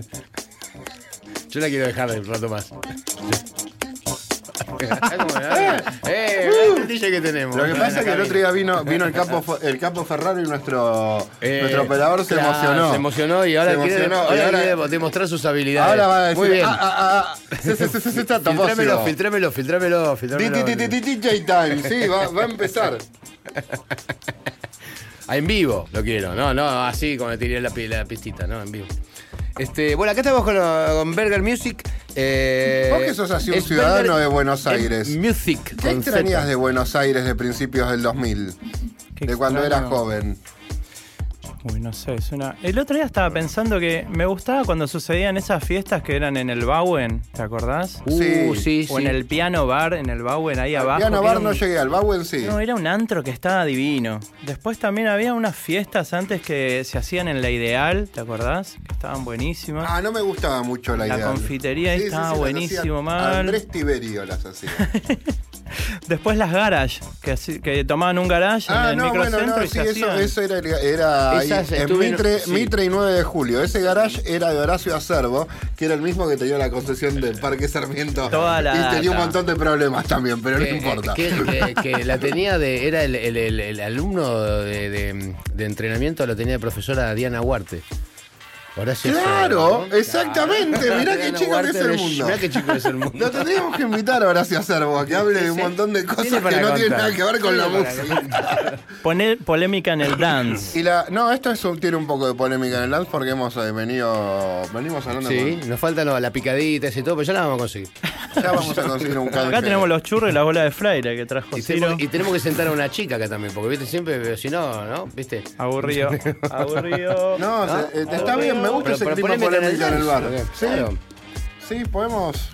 Yo la quiero dejar un rato más. ¡Eh! el DJ que tenemos. Lo que pasa es que el otro día vino, vino el capo el capo Ferraro y nuestro, Eh, nuestro operador se claro, emocionó. Se emocionó y ahora Se quiere, emocionó, y ahora quiere demostrar sus habilidades. Ahora va a decir, Muy bien. ah, ah, ah, sí, sí, sí, sí, está filtrámelo, filtrámelo, filtrámelo, DJ Time, sí, va, va a empezar. Ah, en vivo lo quiero, no, no, así como le tiré la, pi- la pistita, no, en vivo. Este, bueno, acá estamos con, con Burger Music. Eh, Vos que sos así un ciudadano Burger- de Buenos es Aires. Music. ¿Qué extrañas Z. de Buenos Aires de principios del 2000? Qué De cuando eras extraño. joven. Uy, no sé, es una. El otro día estaba pensando que me gustaba cuando sucedían esas fiestas que eran en el Bauen, ¿te acordás? Uh, Sí. sí, sí. O en el piano bar, en el Bauen, ahí abajo. Piano Bar no llegué, al Bauen sí. No, era un antro que estaba divino. Después también había unas fiestas antes que se hacían en la Ideal, ¿te acordás? Que estaban buenísimas. Ah, no me gustaba mucho la La idea. confitería ahí estaba buenísimo, hacía- mal. Andrés Tiberio las hacía. Después las garage, que, tomaban un garage ah, en el no, bueno, microcentro no, y sí, se eso, eso era, era ahí, en Mitre, sí. Mitre y 9 de julio. Ese garage era de Horacio Acervo, que era el mismo que tenía la concesión del Parque Sarmiento. Toda la y tenía un montón de problemas también, pero no Que- importa. Que, que- que la tenía de. Era el, el- el- el alumno de, de- de entrenamiento, lo tenía de profesora Diana Huarte. Horacio Claro, exactamente. Claro. Mirá qué chico que es el mundo. Mirá qué chico es el mundo. Lo tendríamos que invitar a Horacio Acervo a que hable de un montón de cosas que no tienen contar. nada que ver con la música. Poner polémica en el dance. Y la, no, esto es un- tiene un poco de polémica en el dance porque hemos eh, venido, venimos hablando Sí, nos falta no, la picadita y todo, pero ya la vamos a conseguir. con, ya vamos a conseguir un canje. Acá tenemos los churros y la bola de fraile que trajo Y Ciro. tenemos, y tenemos que sentar a una chica acá también, porque viste siempre, pero si no, ¿no? ¿Viste? Aburrido. Aburrido. No, ¿No? se- eh, está bien, me gusta Pero- ese pero clima polémica en el el bar. Sí, sí, podemos.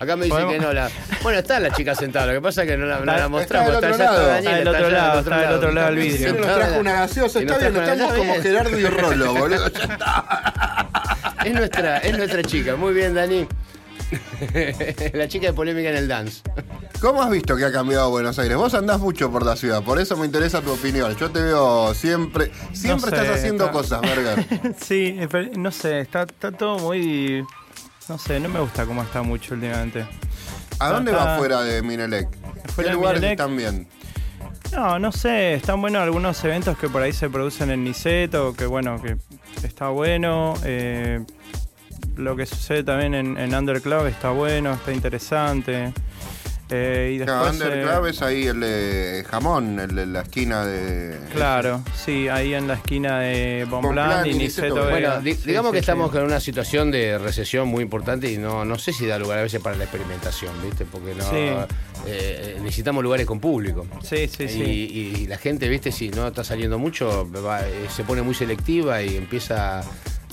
Acá me dicen que no la. Bueno, está la chica sentada, lo que pasa es que no la, no la mostramos. está del otro Está del otro lado, está del otro lado del vidrio. Se nos trajo una gaseosa, y está nos bien, estamos como. Gerardo y Rolo, boludo. Ya está. Es nuestra, es nuestra chica. Muy bien, Dani. la chica de polémica en el dance. ¿Cómo has visto que ha cambiado Buenos Aires? Vos andás mucho por la ciudad, por eso me interesa tu opinión. Yo te veo siempre, siempre No sé, estás haciendo está- cosas, verga. Sí, pero no sé, está, está todo muy. No sé, no me gusta cómo está mucho últimamente. ¿A dónde Está- va fuera de Minelec? ¿Qué lugares Minelec. están bien? No, no sé, están buenos algunos eventos que por ahí se producen en Niceto, que bueno, que está bueno. eh, lo que sucede también en, en Underclub está bueno, está interesante. Eh, y Claro, después, eh, Underclub es ahí el de jamón, el de la esquina de. Claro, sí, ahí en la esquina de Bonpland y y Niceto. Bueno, di- Sí, digamos sí, que estamos sí. en una situación de recesión muy importante y no, no sé si da lugar a veces para la experimentación, ¿viste? Porque no. Sí. eh, necesitamos lugares con público. Sí, sí, y, sí. y la gente, viste, si no está saliendo mucho, va- eh, se pone muy selectiva y empieza,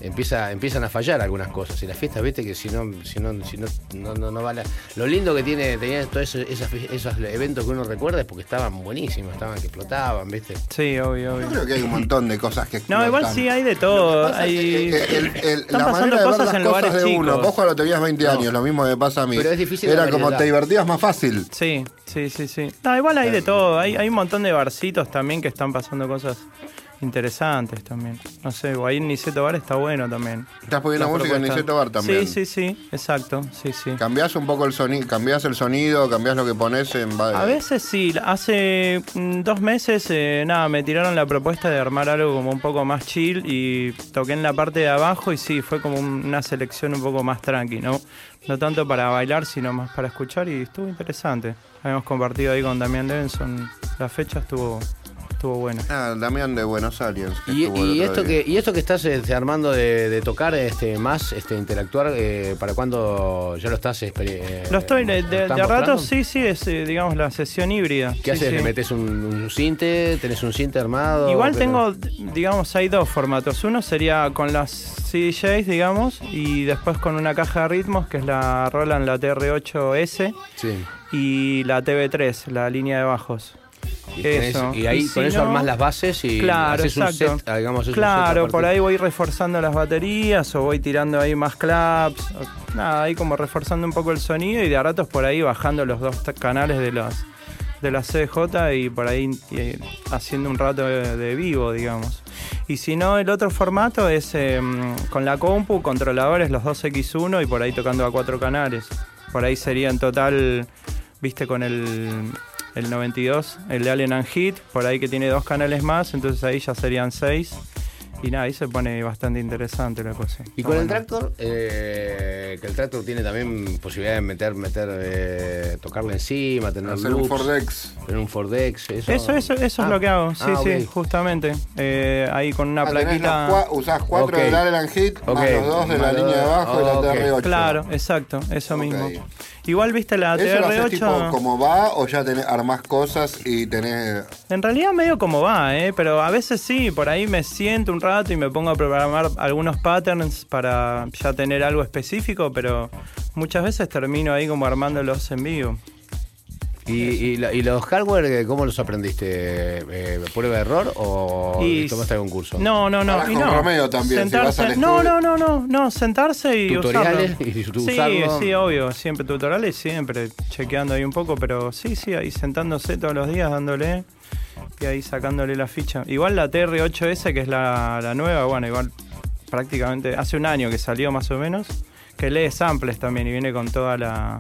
empieza, empiezan a fallar algunas cosas. Y las fiestas, viste, que si no, si no, si no, no, no, no va la- Lo lindo que tiene, tenía todos esos, esos eventos que uno recuerda es porque estaban buenísimos, estaban que explotaban, viste. Sí, obvio, obvio. Yo creo que hay un montón de cosas que No, igual explotan. sí hay de todo. pasa es Hay... que, el- el- Están la pasando manera de ver cosas las en cosas lugares de uno. chicos. Vos cuando tenías 20 años, lo mismo me pasa a mí. Pero es difícil Era como variedad. te divertías más fácil. Sí, sí, sí, sí. No, igual hay de todo. Hay, hay un montón de barcitos también que están pasando cosas interesantes también. No sé, o ahí en Niceto Bar está bueno también. Estás poniendo música en. Niceto Bar también. Sí, sí, sí, exacto, sí, sí. Cambiás un poco el sonido, cambiás el sonido, cambiás lo que pones en A veces sí, hace mm, dos meses, eh, nada, me tiraron la propuesta de armar algo como un poco más chill y toqué en la parte de abajo y sí, fue como un- una selección un poco más tranqui, ¿no? No tanto para bailar, sino más para escuchar y estuvo interesante. Habíamos compartido ahí con Damián Levenson, la fecha estuvo, estuvo buena. Ah, Damián de Buenos Aires. que Y, esto día. que y esto que estás este, armando de, de tocar este más este interactuar eh, para cuando ya lo estás exper- eh, Lo estoy, de, ¿lo de, de a rato sí, sí, es eh, digamos la sesión híbrida. ¿Qué Sí, haces? sí. ¿Le metes un, un cinte? ¿Tenés un cinte armado? Igual Pero- tengo, digamos, hay dos formatos. Uno sería con las CDJs, digamos, y después con una caja de ritmos, que es la Roland, la TR8S, Sí. y la TV3, la línea de bajos. Y, tenés- Eso. y ahí Y con eso no- armás las bases y Claro, haces exacto. un set, ah, digamos, haces un set claro, por ahí voy reforzando las baterías o voy tirando ahí más claps. o- nada, ahí como reforzando un poco el sonido y de a ratos por ahí bajando los dos canales de los de la CJ y por ahí haciendo un rato de, de vivo, digamos. Y si no, el otro formato es eh, con la compu, controladores, los 2X1 y por ahí tocando a cuatro canales. Por ahí sería en total, viste, con el, el 92, el de Alien and Hit, por ahí que tiene dos canales más, entonces ahí ya serían seis. Y nada, ahí se pone bastante interesante la cosa. Y con el tractor, eh, que el tractor tiene también posibilidad de meter, meter, eh, tocarle encima, tener Hacer un loops, Fordex. tener un Fordex, eso. Eso, eso, eso Ah, es lo que hago, sí, ah, sí, justamente. Eh, ahí con una Ah, plaquita. cua- usás cuatro del Allen Hit, más Ok. los dos de la Más línea de abajo y la Ok. TR8. Claro, exacto, eso mismo. Igual viste la ¿Eso lo haces TR8. tipo como va o ya tenés, armás cosas y tenés... En realidad medio como va, ¿eh? pero a veces sí, por ahí me siento un rato y me pongo a programar algunos patterns para ya tener algo específico, pero muchas veces termino ahí como armándolos en vivo. ¿Y, y, la- y los hardware, eh, cómo los aprendiste? Eh, ¿Prueba de error o Y- tomaste algún curso? No, no, no. Y con no. Romeo también, si vas al no, no, no, no, no, sentarse y Tutoriales usarlo. y tú sí, usarlo. sí, obvio, siempre tutoriales, siempre chequeando ahí un poco, pero sí, sí, ahí sentándose todos los días dándole y ahí sacándole la ficha. Igual la TR8S, que es la, la nueva, bueno, igual prácticamente hace un año que salió más o menos, que lee samples también y viene con toda la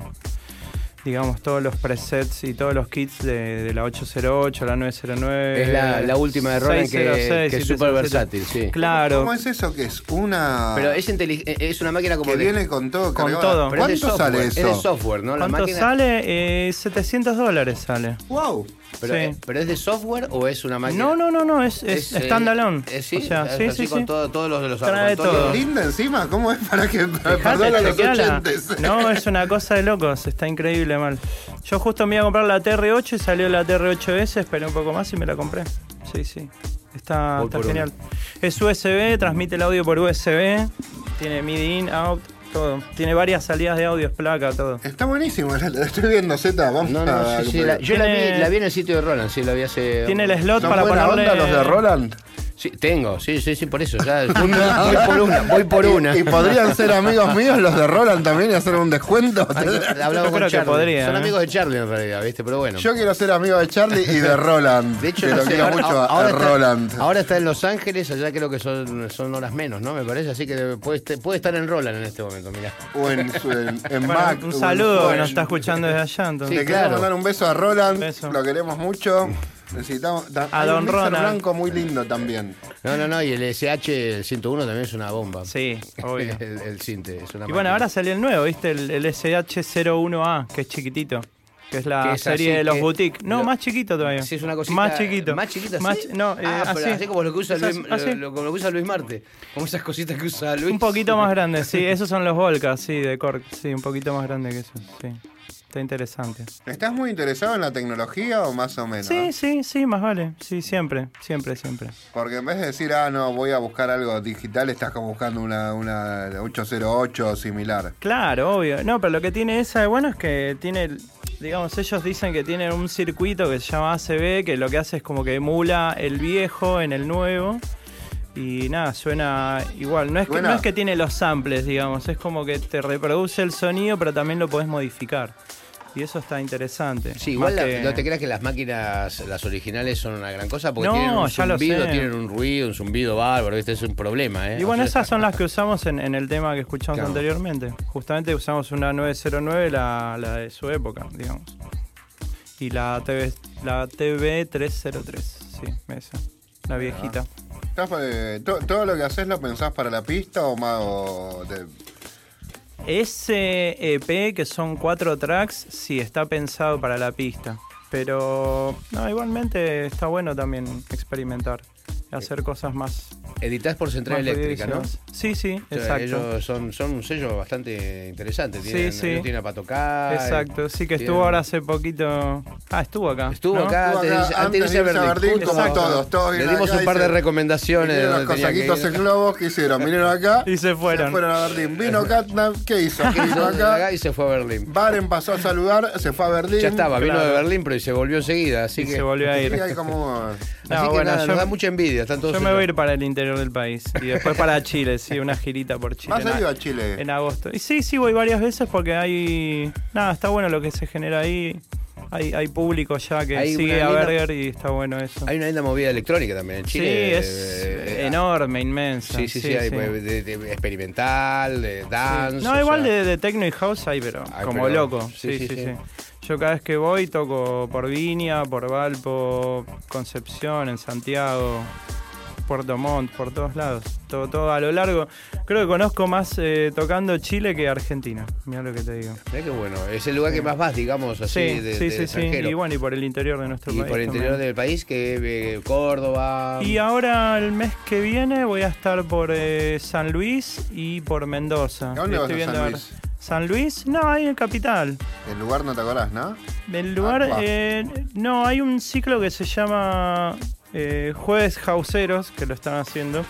digamos todos los presets y todos los kits de, de la 808, la 909. Es la, la última de Roland que, 606, que es súper 707. versátil, sí. Claro. ¿Cómo es eso que es? Una... Pero es, intelig- eh, es una máquina como que de... viene con todo Con cargado. todo. pero es de ¿Cuánto software, sale Es de eso? software, ¿no? La ¿Cuánto máquina... sale? Eh, 700 dólares sale. ¡Wow! Pero, Sí. eh, pero es de software o es una máquina? No, no, no, no, es, es, eh, standalone. eh, sí, o sea, es sí, así sí, con sí. todo- todos los de los Trae todo. ¿Linda encima? ¿Cmo es para que... Perdón los. No, es una cosa de locos, está increíble mal. Yo justo me iba a comprar la TR8 y salió la TR8S, esperé un poco más y me la compré. Sí, sí. Está, está genial. Es USB, transmite el audio por USB, tiene MIDI in, out, todo. Tiene varias salidas de audio, placa, todo. Está buenísimo, la, la estoy viendo, Z. Vamos No, no, a... sí, sí, la- yo la vi, la vi en el sitio de Roland, sí, la vi hace... Tiene el slot ¿Son para buena ponerle... onda los de Roland? Sí, tengo, sí, sí, sí, por eso, ya, voy, voy por una, voy por una. ¿Y, y podrían ser amigos míos los de Roland también y hacer un descuento? Ay, hablaba Yo con creo que Charlie. podría, Son ¿eh? amigos de Charlie en realidad, ¿viste? Pero bueno. Yo quiero ser amigo de Charlie y de Roland. De hecho, que no lo sé, quiero ahora, mucho a, ahora a está, Roland. ahora está en Los Ángeles, allá creo que son, son horas menos, ¿no? Me parece, así que puede, puede estar en Roland en este momento, mirá. O en, su- en, en Bueno, Mac, un saludo que nos está escuchando desde allá. Entonces. Sí, queremos claro. mandar un beso a Roland. Beso. Lo queremos mucho. Necesitamos. da- A Don Ronald. blanco muy lindo también. No, no, no, y el SH 101 también es una bomba. Sí, obvio. el, el Cinte, es una Y bueno, máquina. ahora salió el nuevo, ¿viste? El, el SH01A, que es chiquitito. Que es la Que es serie así de los que- boutiques. No, lo- más chiquito todavía. Sí, es una cosita. Más chiquito. Más chiquita, Más ¿sí? no, eh, ah, pero así. así como lo que usa Es Luis, así, así. lo, lo- como lo que usa Luis Marte. Como esas cositas que usa Luis. Un poquito más grande, sí. Esos son los Volcas, sí, de Cork. Sí, un poquito más grande que esos, sí. Está interesante. ¿Estás muy interesado en la tecnología o más o menos? Sí, sí, sí, más vale. Sí, siempre, siempre, siempre. Porque en vez de decir, ah, no, voy a buscar algo digital, estás como buscando una, una 808 o similar. Claro, obvio. No, pero lo que tiene esa de bueno es que tiene, digamos, ellos dicen que tiene un circuito que se llama ACB, que lo que hace es como que emula el viejo en el nuevo. Y nada, suena igual. No es, que, no es que tiene los samples, digamos, es como que te reproduce el sonido, pero también lo podés modificar. Y eso está interesante. Sí, igual Más la- que- no te creas que las máquinas, las originales, son una gran cosa porque No, tienen un zumbido, tienen un ruido, un zumbido bárbaro, este es un problema, ¿eh? Y bueno, O sea, esas son las que usamos en, en el tema que escuchamos Claro. anteriormente. Justamente usamos una 909, la, la de su época, digamos. Y la TV, la TV303, sí, esa, la viejita. ¿Estás, eh, to- ¿Todo lo que haces lo pensás para la pista o más o de- Ese EP, que son cuatro tracks, sí, está pensado para la pista. Pero no, igualmente está bueno también experimentar, hacer cosas más... Editas por Central más Eléctrica, ¿no? Sí, sí, O sea, exacto. Ellos son, son un sello bastante interesante. Tienen, Sí, sí. ellos tienen para tocar. Exacto, sí que tienen- estuvo ahora hace poquito. Ah, estuvo acá. Estuvo ¿no? acá, Estuvo antes, acá antes a antes de irse a Berlín. Como todos, todos Le dimos un par de recomendaciones. Vinieron de los que cosaquitos en globos, ¿qué hicieron? Vinieron acá Y se fueron. Se fueron a Berlín. Vino Catnap, ¿qué hizo? Hizo Vino de acá. acá y se fue a Berlín. Baren pasó a saludar, se fue a Berlín. Ya estaba, vino claro. de Berlín, pero se volvió enseguida. Así Y que, se volvió a Y ir. así No, que bueno, nada, yo- nos da mucha envidia. Están todos Yo me voy a ir para el interior del país y después para Chile, sí, una girita por Chile. ¿Has en- ido a Chile? En agosto. Y sí, sí, voy varias veces porque hay. Nada, está bueno lo que se genera ahí. Hay, hay público ya que Hay sigue a linda- Berger y está bueno eso. Hay una linda movida electrónica también en sí, Chile. es eh, eh, enorme, inmensa. Sí, sí, sí, hay, pues, de- de- experimental, de dance. No, igual sea, de, techno y house hay, pero Hay, como pero- loco. sí, Sí sí, sí, sí. sí, Yo cada vez que voy toco por Viña, por Valpo, Concepción, en Santiago, Puerto Montt, por todos lados. Todo, todo a lo largo. Creo que conozco más eh, tocando Chile que Argentina. Mira lo que te digo. Mirá qué bueno. Es el lugar que más vas, digamos, así, Sí, de, sí, de sí, extranjero. Y bueno, y por el interior de nuestro Y país. por el interior también. del país, que eh, Córdoba. Y ahora el mes que viene voy a estar por eh, San Luis y por Mendoza. ¿A dónde vas Estoy a San? ¿San Luis? No, ahí en Capital. El lugar no te acordás, ¿no? El lugar, Ah, eh, no, hay un ciclo que se llama eh, Jueves Jauceros, que lo están haciendo.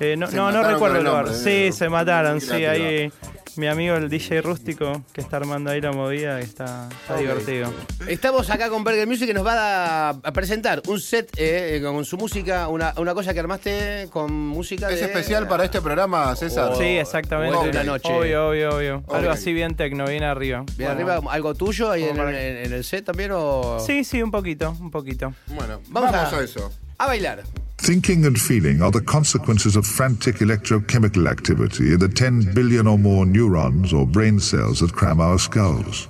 Eh, no, no, no recuerdo el lugar. Sí, eh, se mataron, sí, ahí eh, mi amigo el DJ Rústico, que está armando ahí la movida, y está, está divertido. Estamos acá con Berger Music que nos va a, a presentar un set eh, con su música, una, una cosa que armaste con música ¿Es de- especial para este programa, César? Oh, Sí, exactamente. una noche. Obvio, obvio, obvio. Algo así bien tecno, bien arriba. Bien Bueno. arriba, ¿algo tuyo ahí en, el set también o...? Sí, sí, un poquito, un poquito. Bueno, Vamos vamos, a- a... eso. A bailar. Thinking and feeling are the consequences of frantic electrochemical activity in the 10 billion or more neurons or brain cells that cram our skulls.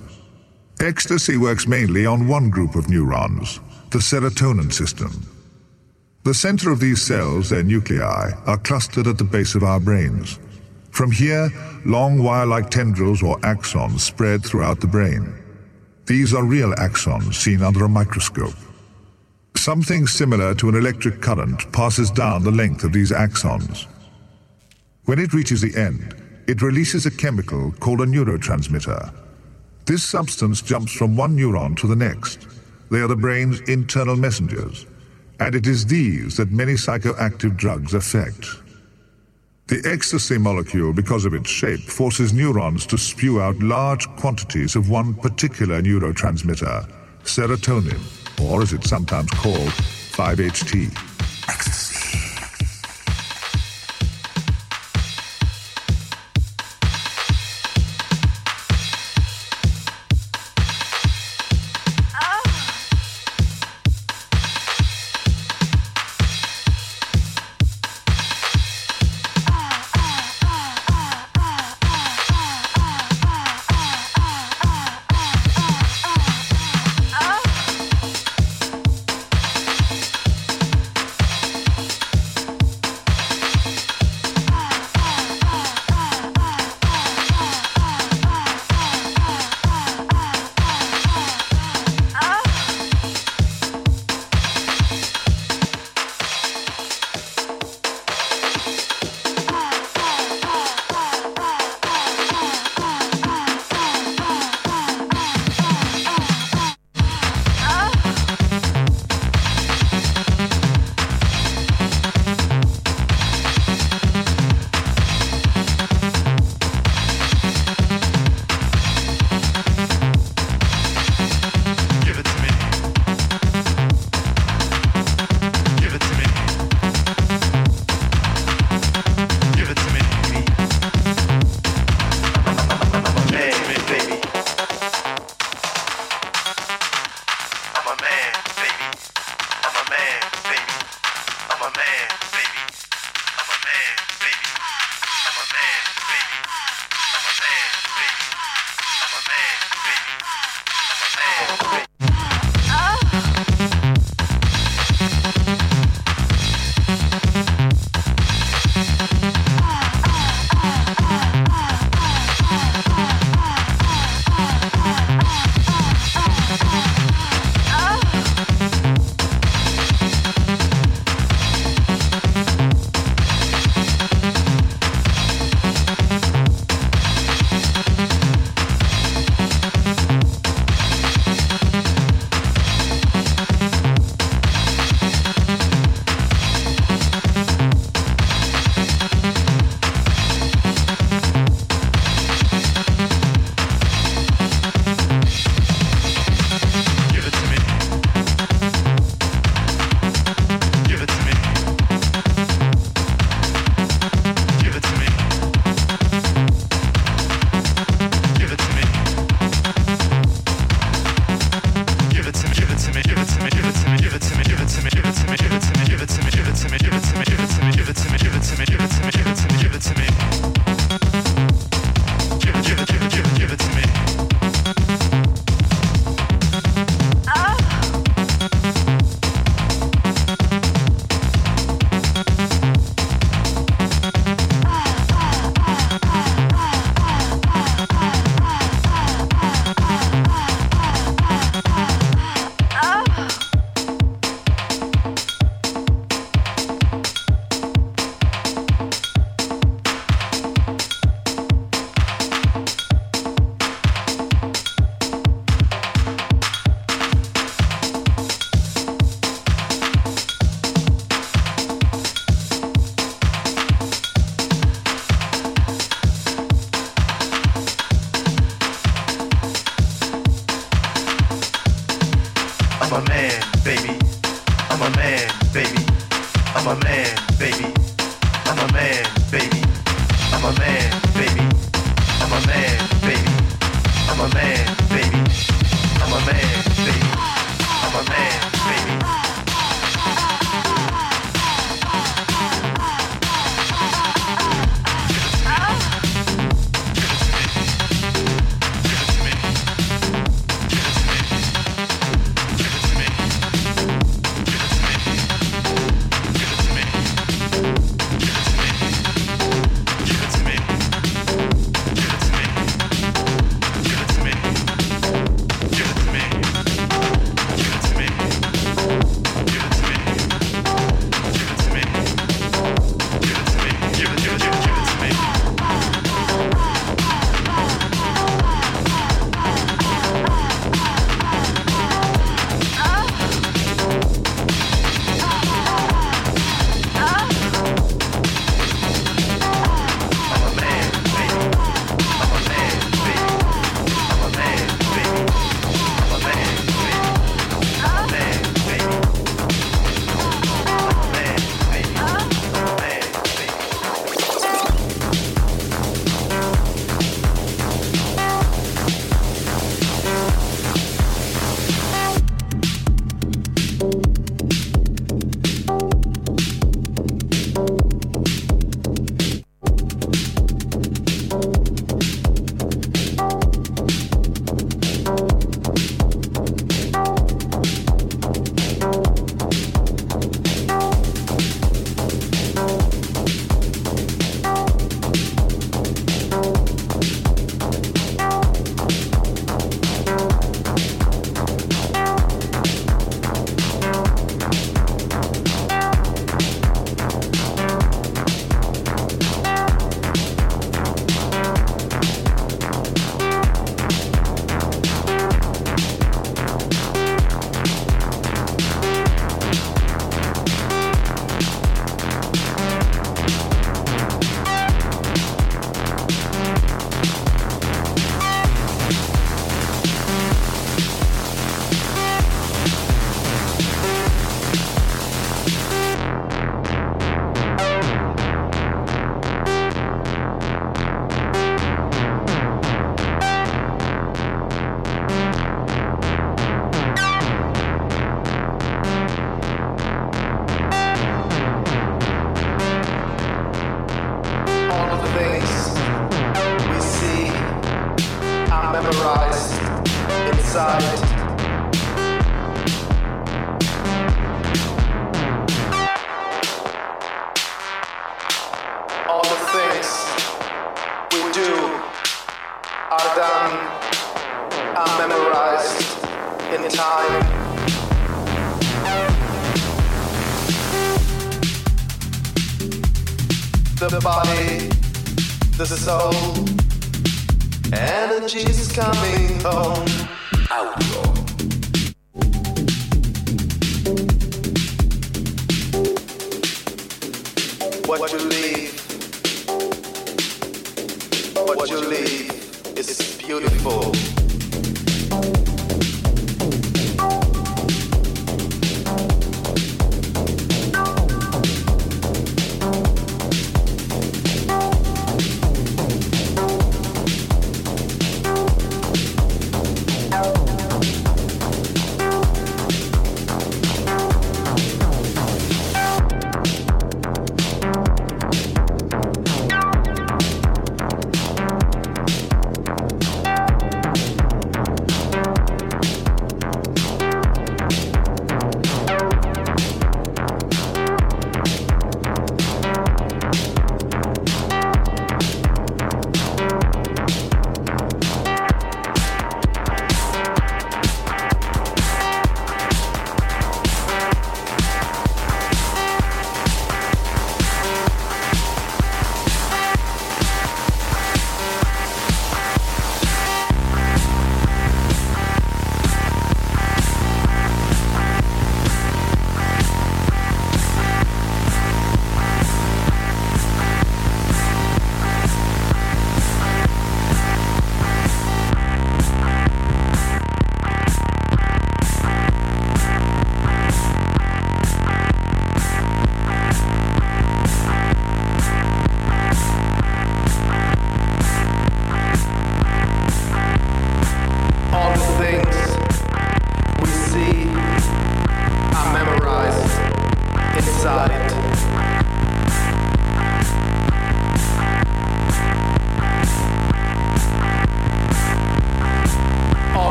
Ecstasy works mainly on one group of neurons, the serotonin system. The center of these cells, their nuclei, are clustered at the base of our brains. From here, long wire-like tendrils or axons spread throughout the brain. These are real axons seen under a microscope. Something similar to an electric current passes down the length of these axons. When it reaches the end, it releases a chemical called a neurotransmitter. This substance jumps from one neuron to the next. They are the brain's internal messengers, and it is these that many psychoactive drugs affect. The ecstasy molecule, because of its shape, forces neurons to spew out large quantities of one particular neurotransmitter, serotonin, or as it's sometimes called, 5-HT. Oh.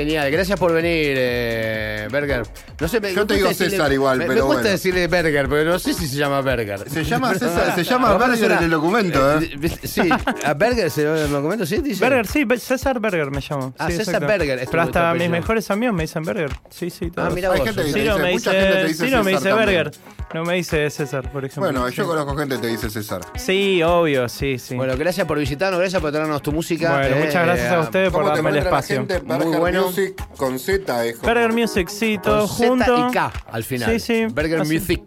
Genial, gracias por venir, eh, Berger. No sé, me- Yo me te digo decirle- César igual, me, pero Me cuesta bueno. decirle Berger, pero no sé si se llama Berger. Se llama César- se llama Berger en el documento, ¿eh? eh, Sí, a Berger se llama en el documento, sí, dice. Berger, sí, César Berger me llamo. Ah, Sí, César exacto. Berger, Pero hasta mis mejores amigos me dicen Berger. Sí, sí, todos. Ah, mira Hay vos. gente que Ciro dice- me mucha gente te dice, Ciro me dice también. Berger. No me dice César, por ejemplo. Bueno, yo conozco gente que te dice César. Sí, obvio, sí, sí. Bueno, gracias por visitarnos, gracias por traernos tu música. Bueno, eh, muchas gracias a eh, ustedes por ¿Cómo te darme el espacio. gente? Muy Berger bueno. Music con Z es como- Berger Music, sí, todo con Z junto. y K al final. Sí, sí. Berger Así. Music.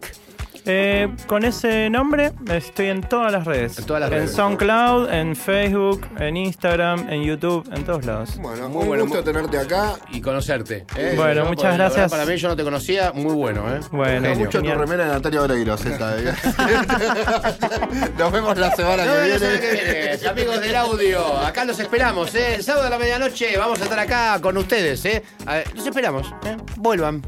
Eh, con ese nombre estoy en todas las redes. En todas las en redes. SoundCloud, en Facebook, en Instagram, en YouTube, en todos lados. Bueno, Muy un bueno, gusto tenerte acá. Y conocerte. eh. Bueno, muchas porque gracias. verdad, Para mí yo no te conocía, muy bueno, ¿eh? Bueno, Me Genio. mucho tu remera de Natalia Oreiro, Z. eh. Nos vemos la semana que viene. semana que viene, amigos del audio. Acá los esperamos, ¿eh? El sábado a la medianoche vamos a estar acá con ustedes, ¿eh? A ver, Los esperamos, ¿eh? Vuelvan.